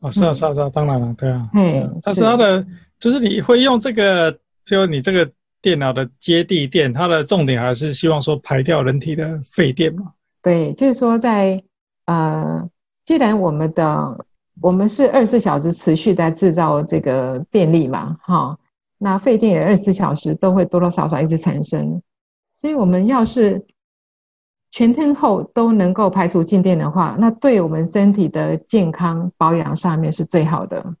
哦，是啊，是啊，是啊，当然了，对啊。嘿，但是它的就是你会用这个，就你这个。电脑的接地电，它的重点还是希望说排掉人体的废电嘛？对，就是说在呃，既然我们的我们是二十四小时持续在制造这个电力嘛，哈，那废电也二十四小时都会多多少少一直产生，所以我们要是全天候都能够排除静电的话，那对我们身体的健康保养上面是最好的。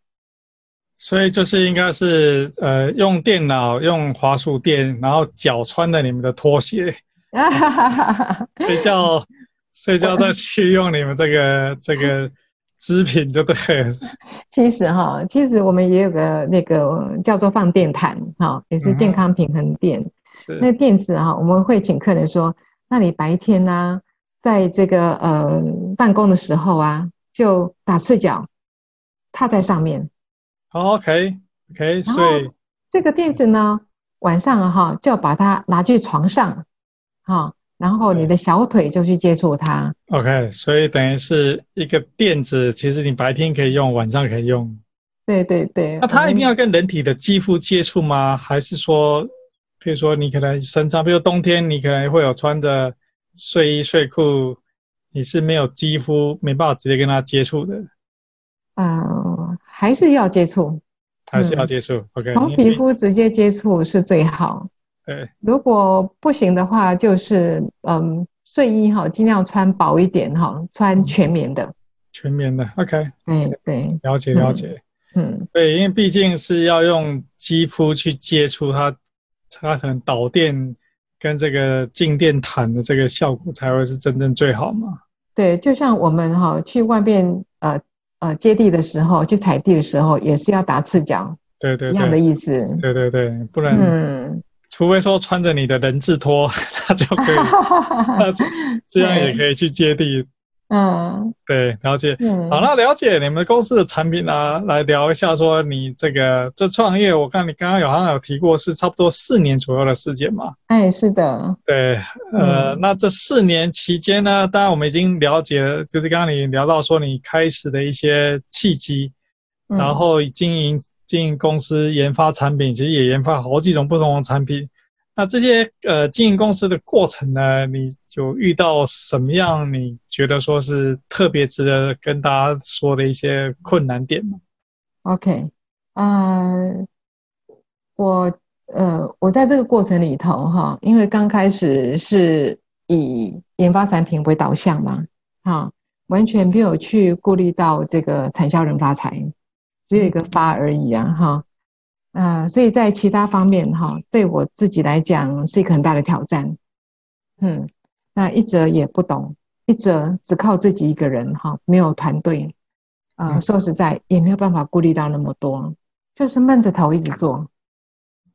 所以就是应该是呃用电脑用滑鼠垫，然后脚穿着你们的拖鞋，睡觉睡觉再去用你们这个这个织品就对了。其实哈，其实我们也有个那个叫做放电毯哈，也是健康平衡垫。那垫子哈，我们会请客人说，那你白天呢、啊，在这个呃办公的时候啊，就打赤脚踏在上面。OK，OK，所以这个垫子呢，晚上哈就把它拿去床上，哈，然后你的小腿就去接触它。OK，所以等于是一个垫子，其实你白天可以用，晚上可以用。对对对。那它一定要跟人体的肌肤接触吗？还是说，比如说你可能身上，比如冬天你可能会有穿着睡衣睡裤，你是没有肌肤，没办法直接跟它接触的。嗯，还是要接触，还是要接触。嗯、OK，从皮肤直接接触是最好。对，如果不行的话，就是嗯，睡衣哈，尽量穿薄一点哈，穿全棉的。全棉的，OK。对对，了解了解。嗯，对，因为毕竟是要用肌肤去接触它，它可能导电跟这个静电毯的这个效果才会是真正最好嘛。对，就像我们哈去外面呃。呃，接地的时候，去踩地的时候，也是要打赤脚，对对，一样的意思。对对对，不然，嗯，除非说穿着你的人字拖，那就可以，那这样也可以去接地。嗯，对，了解。嗯，好，那了解你们公司的产品啊，来聊一下，说你这个这创业，我看你刚刚有好像有提过，是差不多四年左右的时间嘛？哎，是的。对，呃，嗯、那这四年期间呢，当然我们已经了解了，就是刚刚你聊到说你开始的一些契机，嗯、然后经营经营公司、研发产品，其实也研发好几种不同的产品。那这些呃经营公司的过程呢，你就遇到什么样？你觉得说是特别值得跟大家说的一些困难点吗？OK，呃，我呃我在这个过程里头哈，因为刚开始是以研发产品为导向嘛，哈，完全没有去顾虑到这个产销人发财，只有一个发而已啊，哈。啊、呃，所以在其他方面哈，对我自己来讲是一个很大的挑战。嗯，那一则也不懂，一则只靠自己一个人哈，没有团队。说实在也没有办法顾虑到那么多，就是闷着头一直做。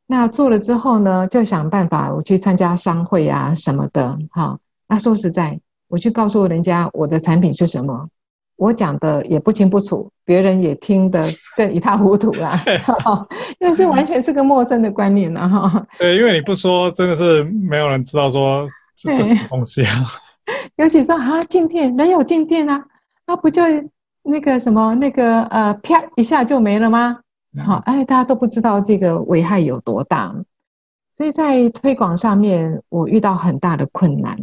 那做了之后呢，就想办法我去参加商会啊什么的哈。那说实在，我去告诉人家我的产品是什么。我讲的也不清不楚，别人也听得 更一塌糊涂啦。因为是完全是个陌生的观念了哈。对，因为你不说，真的是没有人知道说这这什么东西啊。尤其说啊，静电，人有静电啊，那不就那个什么那个呃，啪一下就没了吗？好，哎，大家都不知道这个危害有多大，所以在推广上面我遇到很大的困难。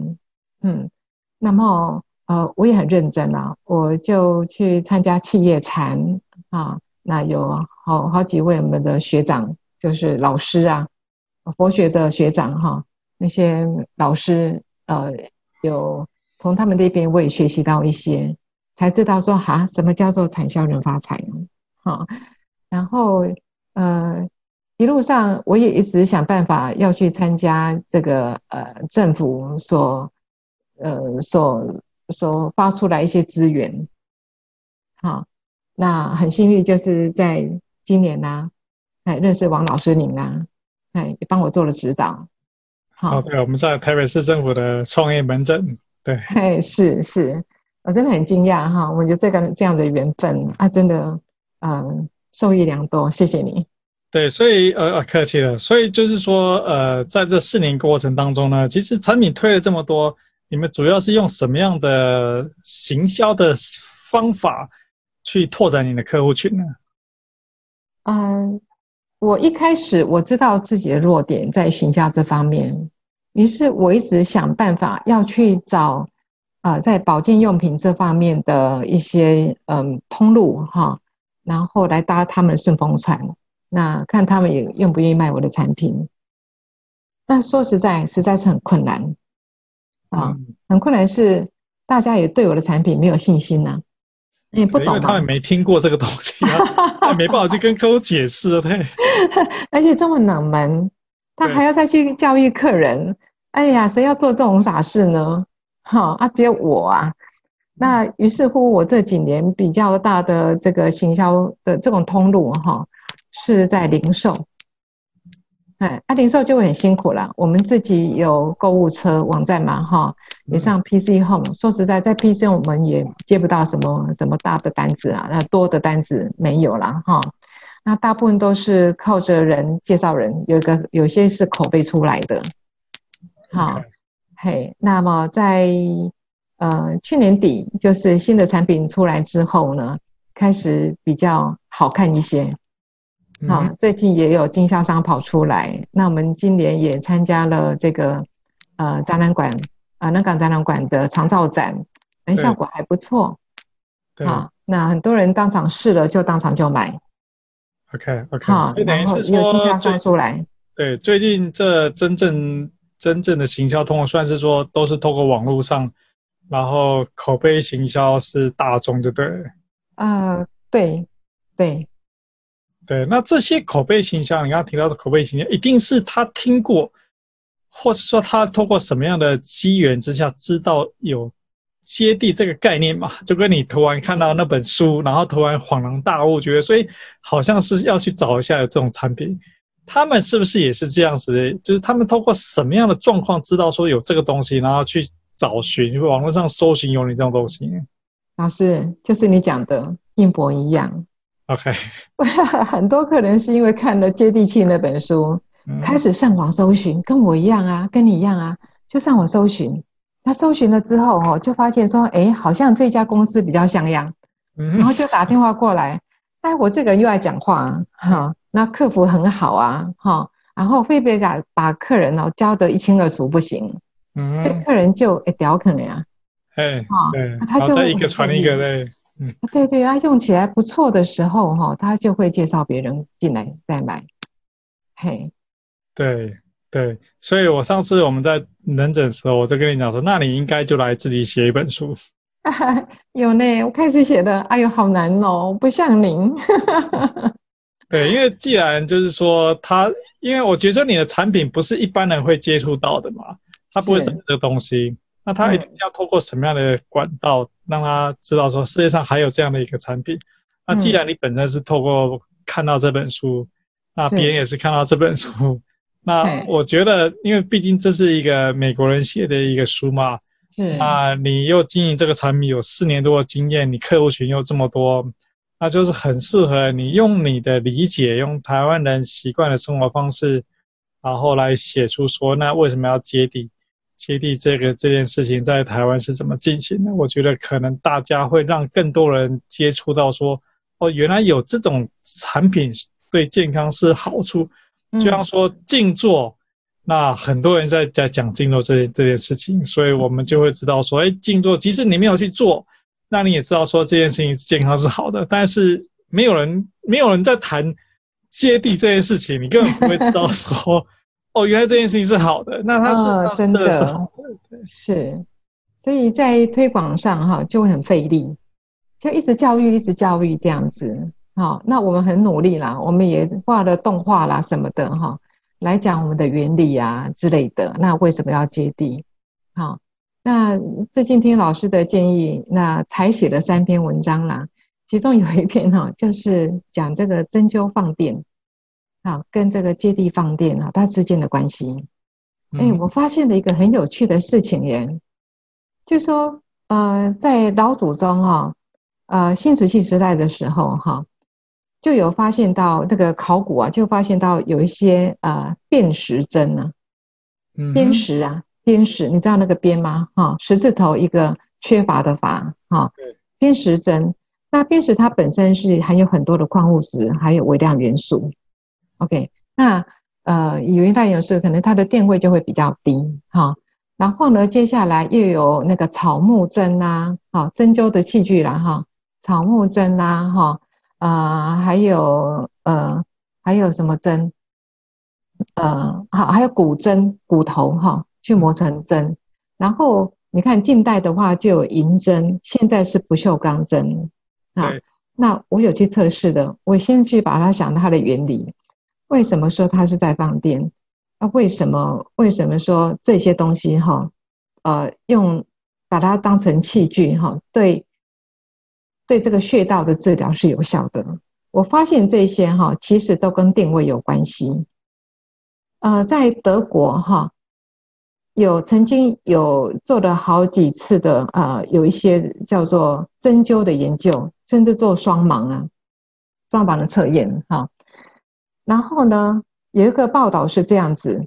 嗯，那么。呃，我也很认真啊，我就去参加企业禅啊，那有好好几位我们的学长，就是老师啊，佛学的学长哈、那些老师呃，有从他们那边我也学习到一些，才知道说哈，什么叫做产销人发财呢？哈，然后呃，一路上我也一直想办法要去参加这个呃政府所呃所。所发出来一些资源，好，那很幸运，就是在今年呢、啊，哎，认识王老师您啊，哎，也帮我做了指导。好，对，我们在台北市政府的创业门诊，对，哎，是是，我真的很惊讶哈，我觉得这个这样的缘分啊，真的，嗯、呃，受益良多，谢谢你。对，所以呃呃，客气了，所以就是说，呃，在这四年过程当中呢，其实产品推了这么多。你们主要是用什么样的行销的方法去拓展你的客户群呢？嗯，我一开始我知道自己的弱点在行销这方面，于是我一直想办法要去找啊、在保健用品这方面的一些嗯通路哈，然后来搭他们的顺风船，那看他们也愿不愿意卖我的产品。但说实在，实在是很困难。啊，很困难是大家也对我的产品没有信心呐、啊，也不懂，因为他们没听过这个东西、啊，没办法去跟客户解释，对，而且这么冷门，他还要再去教育客人，哎呀，谁要做这种傻事呢？哈啊，只有我啊，那于是乎，我这几年比较大的这个行销的这种通路哈，是在零售。哎，啊，零售就会很辛苦了。我们自己有购物车网站嘛，哈，也上 PC Home。说实在，在 PC 我们也接不到什么什么大的单子啊，那多的单子没有啦，哈。那大部分都是靠着人介绍人，有一个有些是口碑出来的。好，嘿，那么在呃去年底，就是新的产品出来之后呢，开始比较好看一些。好，最近也有经销商跑出来。那我们今年也参加了这个呃展览馆啊，南港展览馆的长照展，哎，效果还不错。对。好，那很多人当场试了，就当场就买。OK OK。好，就等于是有经销商出来。对，最近这真正真正的行销通过算是说都是透过网络上，然后口碑行销是大众，就对。呃，对，对。对，那这些口碑形象，你刚刚提到的口碑形象，一定是他听过，或是说他通过什么样的机缘之下知道有接地这个概念嘛？就跟你突然看到那本书，然后突然恍然大悟，觉得所以好像是要去找一下有这种产品，他们是不是也是这样子的？就是他们通过什么样的状况知道说有这个东西，然后去找寻，网络上搜寻有你这种东西。老师，就是你讲的，一模一样。OK，很多客人是因为看了《接地气》那本书，嗯、开始上网搜寻，跟我一样啊，跟你一样啊，就上网搜寻。他搜寻了之后，哦，就发现说，哎，好像这家公司比较像样，嗯、然后就打电话过来。哎，我这个人又爱讲话，哈，那客服很好啊，哈，然后会不会把把客人哦教得一清二楚不行？嗯，这客人就哎屌可能呀，哎，对，他就一个传一个嘞。嗯，对对，他用起来不错的时候，哈，他就会介绍别人进来再买。嘿，对对，所以我上次我们在门诊的时候，我就跟你讲说，那你应该就来自己写一本书。有呢，我开始写的，哎呦，好难哦，不像您。对，因为既然就是说他，因为我觉得你的产品不是一般人会接触到的嘛，他不会整这个东西。那他一定要透过什么样的管道，让他知道说世界上还有这样的一个产品？那既然你本身是透过看到这本书，那别人也是看到这本书，那我觉得，因为毕竟这是一个美国人写的一个书嘛，是啊，你又经营这个产品有四年多的经验，你客户群又这么多，那就是很适合你用你的理解，用台湾人习惯的生活方式，然后来写出说，那为什么要接地？接地这个这件事情在台湾是怎么进行的？我觉得可能大家会让更多人接触到说，哦，原来有这种产品对健康是好处。就像说静坐，那很多人在在讲静坐这这件事情，所以我们就会知道说，哎，静坐即使你没有去做，那你也知道说这件事情健康是好的。但是没有人没有人在谈接地这件事情，你根本不会知道说。哦，原来这件事情是好的，那它是真的是好的，是，所以在推广上哈就会很费力，就一直教育，一直教育这样子，好，那我们很努力啦，我们也画了动画啦什么的哈，来讲我们的原理啊之类的，那为什么要接地？好，那最近听老师的建议，那才写了三篇文章啦，其中有一篇哈就是讲这个针灸放电。好，跟这个接地放电啊，它之间的关系。哎，我发现了一个很有趣的事情耶，就是说，呃，在老祖宗哈，呃，新石器时代的时候哈，就有发现到那个考古啊，就发现到有一些呃砭石针呢，砭石啊，砭石，你知道那个砭吗？哈，十字头一个缺乏的乏，哈，砭石针。那砭石它本身是含有很多的矿物质，还有微量元素。OK，那呃，以微量元素可能它的电位就会比较低，哈。然后呢，接下来又有那个草木针呐，好，针灸的器具啦，哈，草木针呐，哈，啊，还有呃，还有什么针？呃，好，还有骨针，骨头哈，去磨成针。然后你看近代的话就有银针，现在是不锈钢针啊。那我有去测试的，我先去把它想它的原理。为什么说它是在放电？那为什么为什么说这些东西哈，呃，用把它当成器具哈，对对这个穴道的治疗是有效的？我发现这些哈，其实都跟定位有关系。呃，在德国哈，有曾经有做了好几次的呃，有一些叫做针灸的研究，甚至做双盲啊，双盲的测验哈。然后呢，有一个报道是这样子，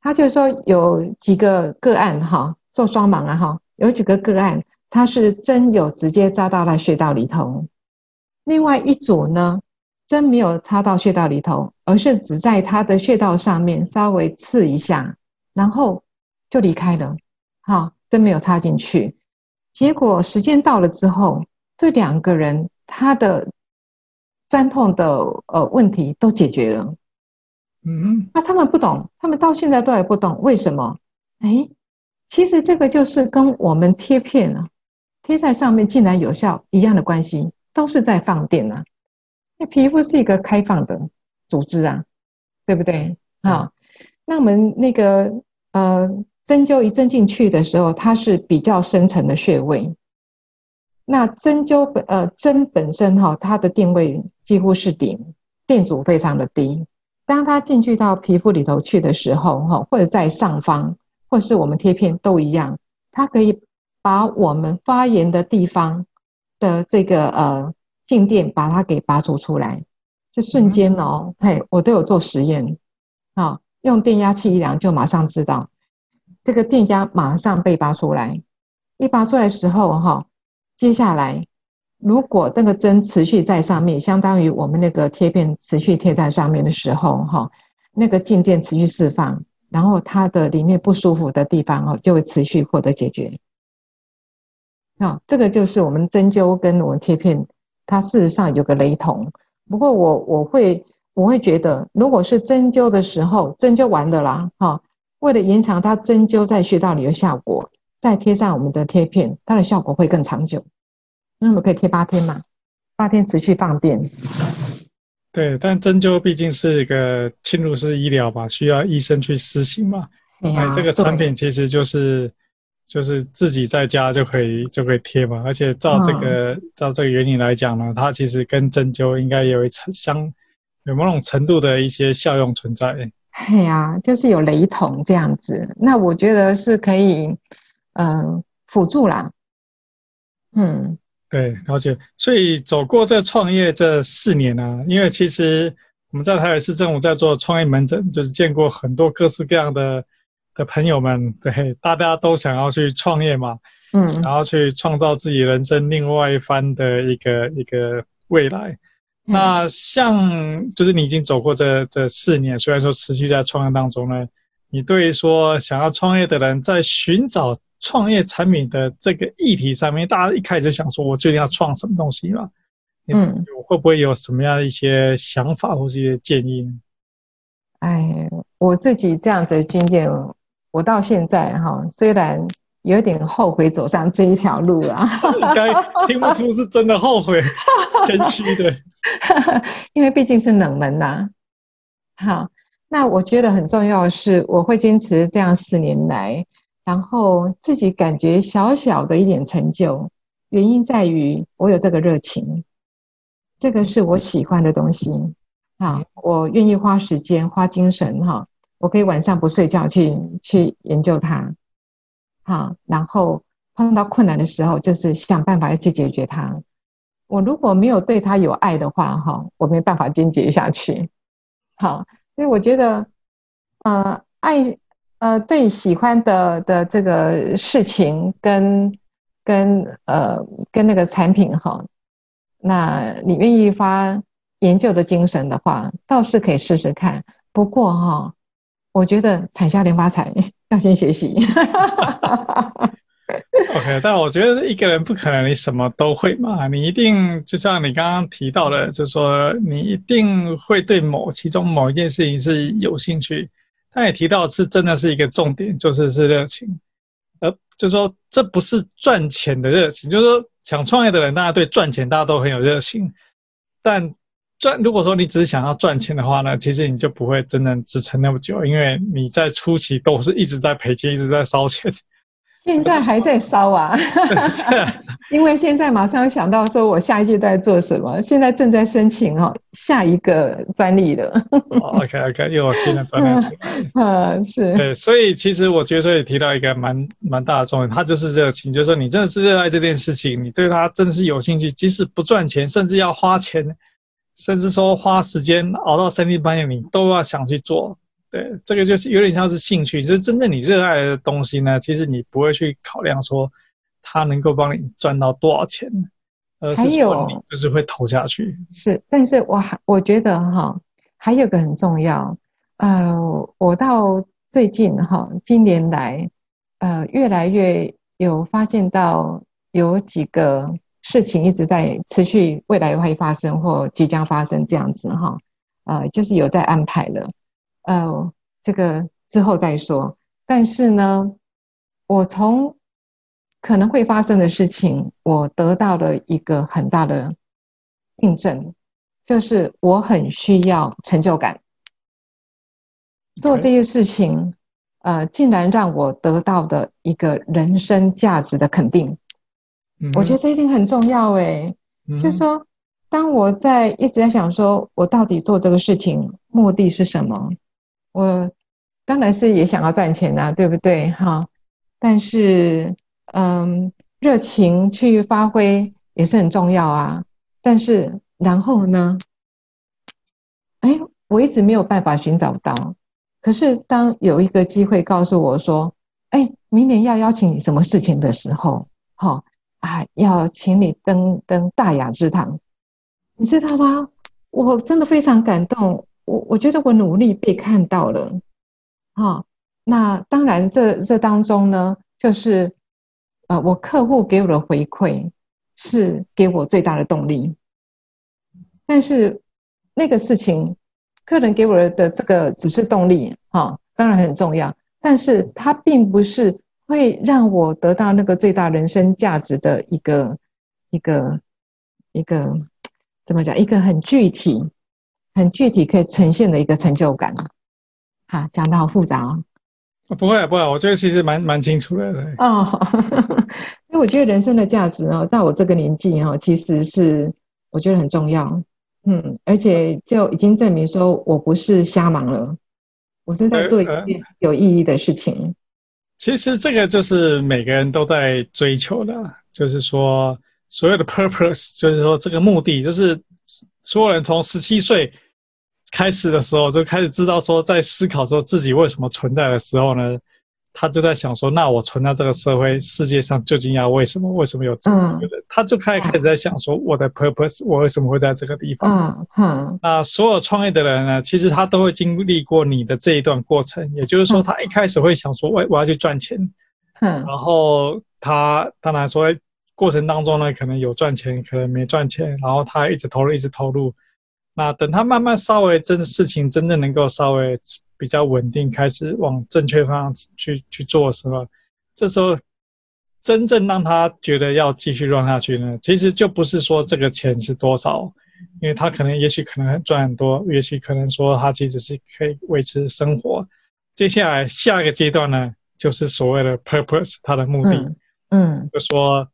他就说有几个个案哈，做双盲啊哈，有几个个案，他是针有直接扎到了穴道里头，另外一组呢，针没有插到穴道里头，而是只在他的穴道上面稍微刺一下，然后就离开了，哈，针没有插进去。结果时间到了之后，这两个人他的。酸痛的呃问题都解决了，嗯，那他们不懂，他们到现在都还不懂为什么？哎，其实这个就是跟我们贴片啊，贴在上面竟然有效一样的关系，都是在放电啊。那皮肤是一个开放的组织啊，对不对？好，那我们那个呃针灸一针进去的时候，它是比较深层的穴位。那针灸本呃针本身哈，它的电位几乎是零，电阻非常的低。当它进去到皮肤里头去的时候哈，或者在上方，或是我们贴片都一样，它可以把我们发炎的地方的这个呃静电把它给拔除出来，这瞬间哦，嘿，我都有做实验，好，用电压器一量就马上知道，这个电压马上被拔出来，一拔出来的时候哈，接下来如果那个针持续在上面，相当于我们那个贴片持续贴在上面的时候哈，那个静电持续释放。然后它的里面不舒服的地方哦，就会持续获得解决。那这个就是我们针灸跟我们贴片，它事实上有个雷同。不过我我会我会觉得，如果是针灸的时候，针灸完的啦，哈，为了延长它针灸在穴道里的效果，再贴上我们的贴片，它的效果会更长久。那我们可以贴八天嘛，八天持续放电。对，但针灸毕竟是一个侵入式医疗吧，需要医生去施行嘛。哎、啊，这个产品其实就是就是自己在家就可以就可以贴嘛，而且照这个、嗯、照这个原理来讲呢，它其实跟针灸应该有一层相有某种程度的一些效用存在。哎呀，就是有雷同这样子，那我觉得是可以嗯、呃、辅助啦，嗯。对，了解。所以走过这创业这四年啊，因为其实我们在台北市政府在做创业门诊，就是见过很多各式各样的的朋友们，对，大家都想要去创业嘛，嗯，然后去创造自己人生另外一番的一个一个未来。嗯、那像就是你已经走过这这四年，虽然说持续在创业当中呢，你对于说想要创业的人在寻找。创业产品的这个议题上面，大家一开始就想说，我究竟要创什么东西嘛？嗯，会不会有什么样的一些想法或是一些建议呢？哎，我自己这样子的经验，我到现在哈，虽然有点后悔走上这一条路啊，应该听不出是真的后悔，谦虚的，因为毕竟是冷门呐、啊。好，那我觉得很重要的是，我会坚持这样四年来。然后自己感觉小小的一点成就，原因在于我有这个热情，这个是我喜欢的东西啊，我愿意花时间花精神哈，我可以晚上不睡觉去去研究它，好，然后碰到困难的时候就是想办法要去解决它。我如果没有对它有爱的话哈，我没办法坚决下去。好，所以我觉得，呃，爱。呃，对喜欢的的这个事情跟跟呃跟那个产品哈，那你愿意发研究的精神的话，倒是可以试试看。不过哈，我觉得产销连发财 要先学习。OK，但我觉得一个人不可能你什么都会嘛，你一定就像你刚刚提到的，就是说你一定会对某其中某一件事情是有兴趣。他也提到是真的是一个重点，就是是热情，而就是说这不是赚钱的热情，就是说想创业的人，大家对赚钱大家都很有热情，但赚如果说你只是想要赚钱的话呢，其实你就不会真的支撑那么久，因为你在初期都是一直在赔钱，一直在烧钱。现在还在烧啊，因为现在马上想到说我下一季在做什么，现在正在申请哦下一个专利了。OK OK，又有新的专利出来。嗯，是。对，所以其实我觉得说也提到一个蛮蛮大的重点，它就是热情，就是说你真的是热爱这件事情，你对它真的是有兴趣，即使不赚钱，甚至要花钱，甚至说花时间熬到三更半夜，你都要想去做。对，这个就是有点像是兴趣，就是真正你热爱的东西呢，其实你不会去考量说它能够帮你赚到多少钱，而是说你就是会投下去。是，但是我还我觉得哈，还有个很重要，呃，我到最近哈，今年来，呃，越来越有发现到有几个事情一直在持续，未来会发生或即将发生这样子哈，呃，就是有在安排了。呃，这个之后再说。但是呢，我从可能会发生的事情，我得到了一个很大的印证，就是我很需要成就感。做这些事情，呃，竟然让我得到的一个人生价值的肯定。我觉得这一点很重要诶。就是说，当我在一直在想说，我到底做这个事情目的是什么？我当然是也想要赚钱啊，对不对？哈，但是嗯，热情去发挥也是很重要啊。但是然后呢？哎，我一直没有办法寻找到。可是当有一个机会告诉我说，哎，明年要邀请你什么事情的时候，哈、啊，要请你登登大雅之堂，你知道吗？我真的非常感动。我我觉得我努力被看到了，哈、哦。那当然这，这当中呢，就是呃，我客户给我的回馈是给我最大的动力。但是那个事情，客人给我的这个只是动力，哈、哦，当然很重要，但是它并不是会让我得到那个最大人生价值的一个一个一个怎么讲？一个很具体、很具体可以呈现的一个成就感。好，讲得好复杂哦。不会不会，我觉得其实蛮蛮清楚的。哦，因为我觉得人生的价值哦，到我这个年纪哦，其实是我觉得很重要。嗯，而且就已经证明说我不是瞎忙了，我是在做一件有意义的事情。呃呃、其实这个就是每个人都在追求的，就是说所有的 purpose，就是说这个目的，就是所有人从十七岁。开始的时候就开始知道说，在思考说自己为什么存在的时候呢，他就在想说，那我存在这个社会世界上究竟要为什么？为什么有这个？他就开始开始在想说，我的 purpose，我为什么会在这个地方？嗯，那所有创业的人呢，其实他都会经历过你的这一段过程。也就是说，他一开始会想说，我我要去赚钱。嗯，然后他当然说，过程当中呢，可能有赚钱，可能没赚钱，然后他一直投入，一直投入。那等他慢慢稍微真的事情真正能够稍微比较稳定，开始往正确方向去去做的时候，这时候真正让他觉得要继续 run 下去呢，其实就不是说这个钱是多少，因为他可能也许可能赚很多，也许可能说他其实是可以维持生活。接下来下一个阶段呢，就是所谓的 purpose，他的目的，嗯，嗯就说。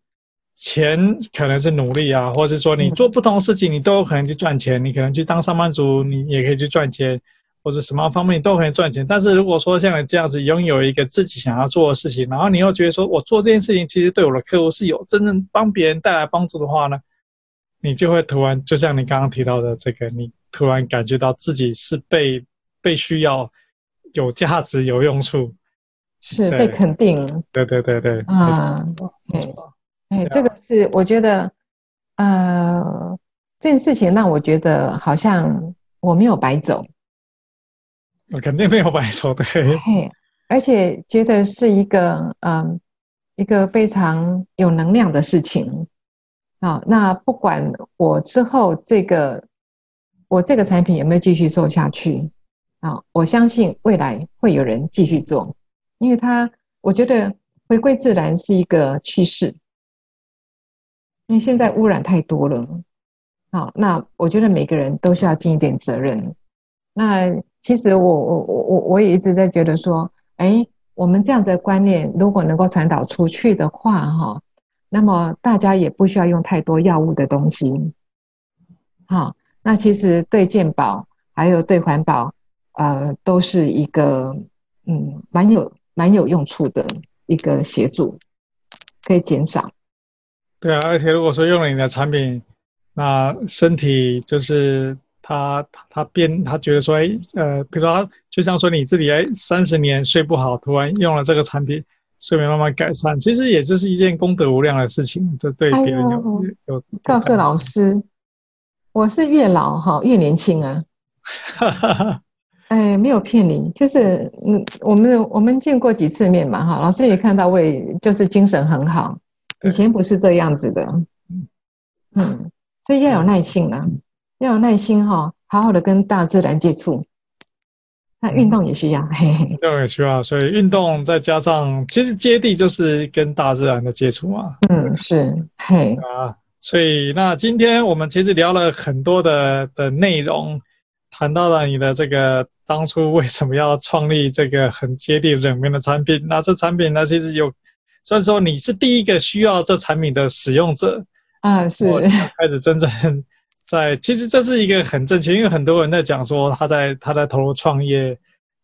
钱可能是努力啊，或者是说你做不同的事情，你都有可能去赚钱。你可能去当上班族，你也可以去赚钱，或者什么方面你都可以赚钱。但是如果说像你这样子拥有一个自己想要做的事情，然后你又觉得说我做这件事情其实对我的客户是有真正帮别人带来帮助的话呢，你就会突然就像你刚刚提到的这个，你突然感觉到自己是被被需要、有价值、有用处，是被肯定。对对对对，啊，没错。哎，这个是我觉得，呃，这件事情让我觉得好像我没有白走，我肯定没有白走，对。嘿，而且觉得是一个，嗯，一个非常有能量的事情。好，那不管我之后这个，我这个产品有没有继续做下去，啊，我相信未来会有人继续做，因为它，我觉得回归自然是一个趋势。因为现在污染太多了，好，那我觉得每个人都需要尽一点责任。那其实我我我我我也一直在觉得说，哎，我们这样的观念如果能够传导出去的话，哈，那么大家也不需要用太多药物的东西。好，那其实对健保还有对环保，呃，都是一个嗯蛮有蛮有用处的一个协助，可以减少。对啊，而且如果说用了你的产品，那身体就是他他变，他觉得说，哎，呃，比如说他就像说你自己哎，三十年睡不好，突然用了这个产品，睡眠慢慢改善，其实也就是一件功德无量的事情，就对别人有、哎、有。有告诉老师，我是越老哈越年轻啊。哎，没有骗你，就是嗯，我们我们见过几次面嘛哈，老师也看到我也就是精神很好。以前不是这样子的，嗯，所以要有耐心啊，要有耐心哈，好好的跟大自然接触。那运动也需要，嘿嘿，运动也需要，所以运动再加上，其实接地就是跟大自然的接触嘛。嗯，是，嘿啊，所以那今天我们其实聊了很多的的内容，谈到了你的这个当初为什么要创立这个很接地人民的产品，那这产品呢，其实有。所以说你是第一个需要这产品的使用者啊，是开始真正在。其实这是一个很正确，因为很多人在讲说他在他在投入创业，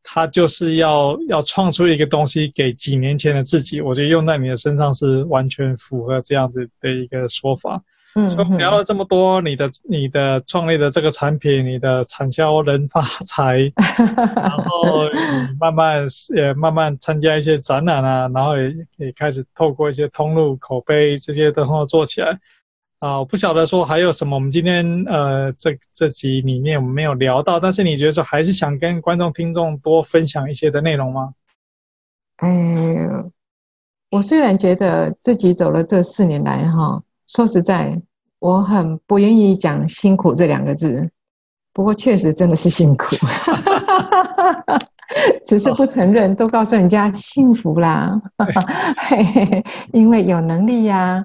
他就是要要创出一个东西给几年前的自己。我觉得用在你的身上是完全符合这样子的一个说法。嗯，所以聊了这么多，你的你的创立的这个产品，你的产销人发财，然后你慢慢也慢慢参加一些展览啊，然后也也开始透过一些通路口碑这些都做起来。啊，我不晓得说还有什么，我们今天呃这这集里面我们没有聊到，但是你觉得说还是想跟观众听众多分享一些的内容吗？哎，我虽然觉得自己走了这四年来哈。说实在，我很不愿意讲“辛苦”这两个字，不过确实真的是辛苦 只是不承认，都告诉人家幸福啦，因为有能力呀、啊，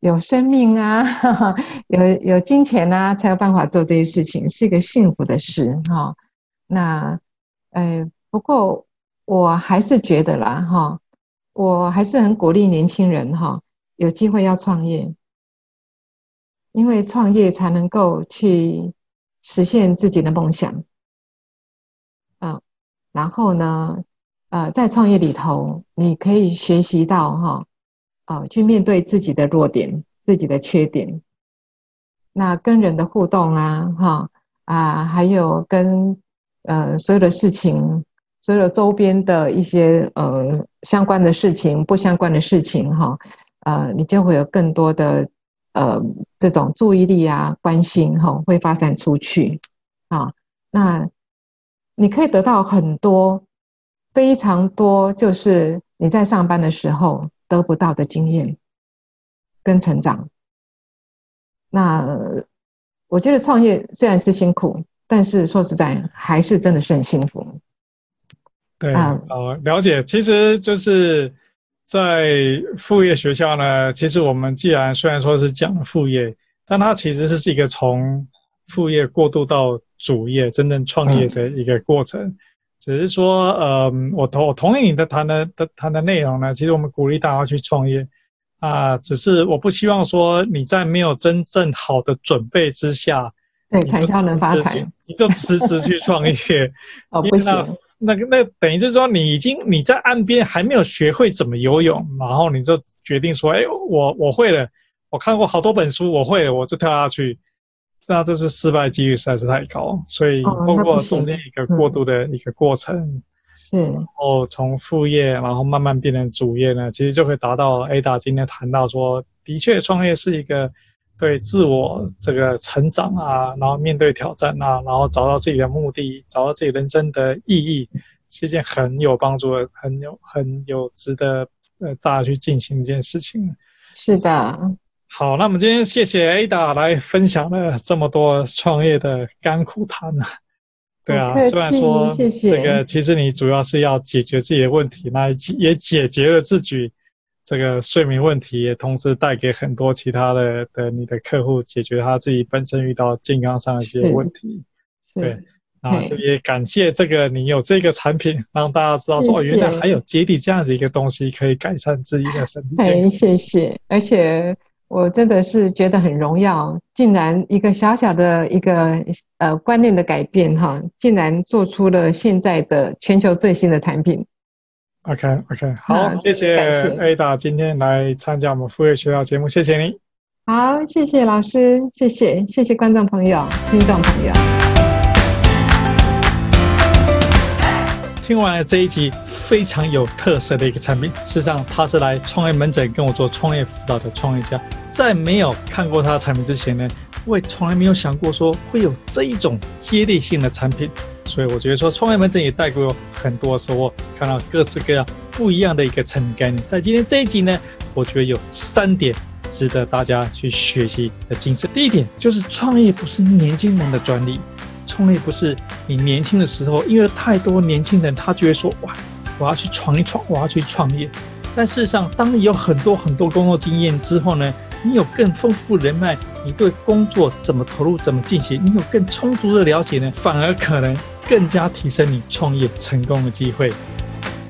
有生命啊，有有金钱啊，才有办法做这些事情，是一个幸福的事哈。那，呃，不过我还是觉得啦哈，我还是很鼓励年轻人哈，有机会要创业。因为创业才能够去实现自己的梦想，嗯，然后呢，呃，在创业里头，你可以学习到哈，啊，去面对自己的弱点、自己的缺点，那跟人的互动啊，哈啊，还有跟呃所有的事情、所有周边的一些呃相关的事情、不相关的事情，哈，呃，你就会有更多的。呃，这种注意力啊，关心哈、哦，会发散出去啊。那你可以得到很多，非常多，就是你在上班的时候得不到的经验跟成长。那我觉得创业虽然是辛苦，但是说实在，还是真的是很幸福。对，啊、呃，了解，其实就是。在副业学校呢，其实我们既然虽然说是讲副业，但它其实是一个从副业过渡到主业、真正创业的一个过程。只是说，呃，我同我同意你的谈的的谈的内容呢。其实我们鼓励大家去创业啊，只是我不希望说你在没有真正好的准备之下，对，谈笑能发财，你就辞职去创业，哦，不行。那个，那等于就是说，你已经你在岸边还没有学会怎么游泳，然后你就决定说：“哎，我我会了，我看过好多本书，我会了，我就跳下去。”那这是失败几率实在是太高，所以通过中间一个过渡的一个过程，是，然后从副业，然后慢慢变成主业呢，其实就会达到 Ada 今天谈到说，的确创业是一个。对自我这个成长啊，然后面对挑战啊，然后找到自己的目的，找到自己人生的意义，是一件很有帮助的、很有很有值得呃大家去进行一件事情。是的。好，那我们今天谢谢 Ada 来分享了这么多创业的甘苦谈啊。对啊，虽然说这个其实你主要是要解决自己的问题，那也解决了自己。这个睡眠问题也同时带给很多其他的的你的客户解决他自己本身遇到健康上的一些问题，对，啊，这也感谢这个你有这个产品，让大家知道说哦，原来还有接地这样子一个东西可以改善自己的身体健康。谢谢，而且我真的是觉得很荣耀，竟然一个小小的一个呃观念的改变哈，竟然做出了现在的全球最新的产品。OK OK，好，谢谢 Ada 今天来参加我们副业学校节目，谢谢你。好，谢谢老师，谢谢谢谢观众朋友、听众朋友。听完了这一集非常有特色的一个产品，事实上他是来创业门诊跟我做创业辅导的创业家，在没有看过他的产品之前呢，我也从来没有想过说会有这一种接地性的产品。所以我觉得说，创业门诊也带给我很多收获，看到各式各样不一样的一个产品概念。在今天这一集呢，我觉得有三点值得大家去学习的精神。第一点就是创业不是年轻人的专利，创业不是你年轻的时候，因为太多年轻人他觉得说，哇，我要去闯一闯，我要去创业。但事实上，当你有很多很多工作经验之后呢，你有更丰富人脉，你对工作怎么投入、怎么进行，你有更充足的了解呢，反而可能。更加提升你创业成功的机会，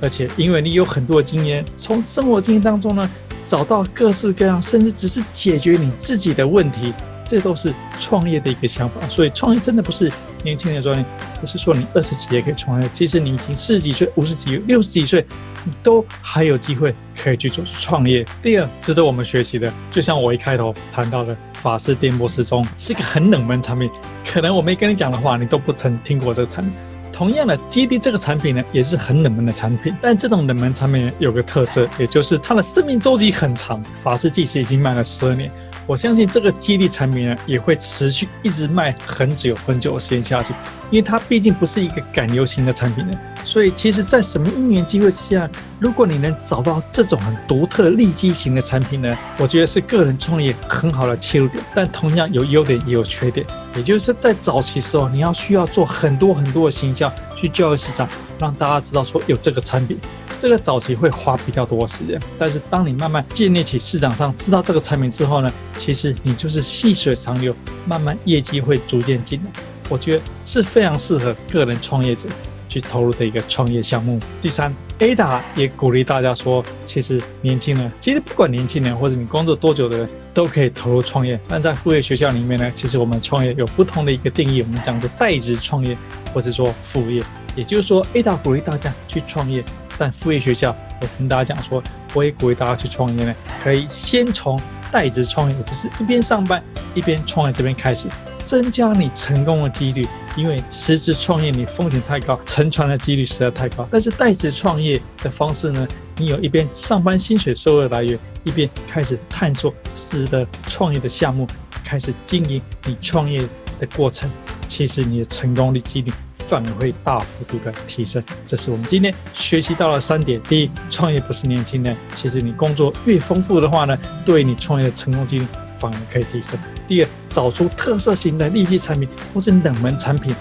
而且因为你有很多经验，从生活经验当中呢，找到各式各样，甚至只是解决你自己的问题，这都是创业的一个想法。所以创业真的不是年轻人的专利，不是说你二十几岁可以创业，其实你已经四十几岁、五十几、六十几岁，你都还有机会可以去做创业。第二，值得我们学习的，就像我一开头谈到的，法式电波时钟是一个很冷门产品，可能我没跟你讲的话，你都不曾听过这个产品。同样的，基地这个产品呢，也是很冷门的产品。但这种冷门产品有个特色，也就是它的生命周期很长。法式计时已经卖了十二年，我相信这个激励产品呢，也会持续一直卖很久很久的时间下去，因为它毕竟不是一个赶流行的产品呢。所以，其实，在什么因缘机会之下，如果你能找到这种很独特利基型的产品呢，我觉得是个人创业很好的切入点。但同样有优点也有缺点。也就是在早期时候，你要需要做很多很多的行销，去教育市场，让大家知道说有这个产品。这个早期会花比较多时间，但是当你慢慢建立起市场上知道这个产品之后呢，其实你就是细水长流，慢慢业绩会逐渐进来。我觉得是非常适合个人创业者去投入的一个创业项目。第三，Ada 也鼓励大家说，其实年轻人，其实不管年轻人或者你工作多久的人。都可以投入创业，但在副业学校里面呢，其实我们创业有不同的一个定义，我们讲的代职创业，或者说副业。也就是说，Ada 鼓励大家去创业，但副业学校我跟大家讲说，我也鼓励大家去创业呢，可以先从代职创业，就是一边上班一边创业这边开始，增加你成功的几率。因为辞职创业你风险太高，沉船的几率实在太高。但是代职创业的方式呢，你有一边上班薪水收入来源，一边开始探索值得创业的项目，开始经营你创业的过程，其实你的成功率几率反而会大幅度的提升。这是我们今天学习到了三点：第一，创业不是年轻人，其实你工作越丰富的话呢，对你创业的成功几率反而可以提升。第二，找出特色型的利基产品或是冷门产品，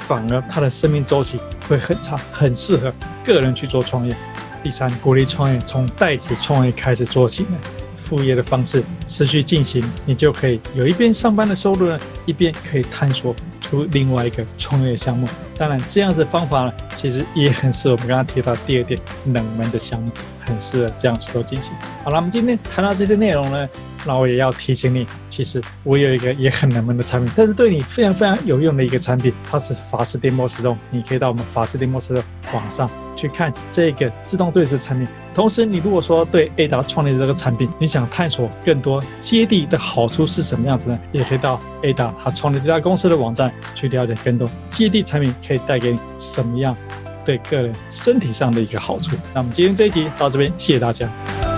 反而它的生命周期会很长，很适合个人去做创业。第三，鼓励创业从代职创业开始做起呢，副业的方式持续进行，你就可以有一边上班的收入呢，一边可以探索出另外一个创业项目。当然，这样的方法呢，其实也很适合我们刚刚提到第二点冷门的项目，很适合这样去做进行。好了，我们今天谈到这些内容呢，那我也要提醒你，其实我有一个也很冷门的产品，但是对你非常非常有用的一个产品，它是法士电波时钟，你可以到我们法士电波时钟网上。去看这个自动对时产品，同时你如果说对 Ada 创立的这个产品，你想探索更多接地的好处是什么样子呢？也可以到 Ada 他创立这家公司的网站去了解更多接地产品可以带给你什么样对个人身体上的一个好处。那我们今天这一集到这边，谢谢大家。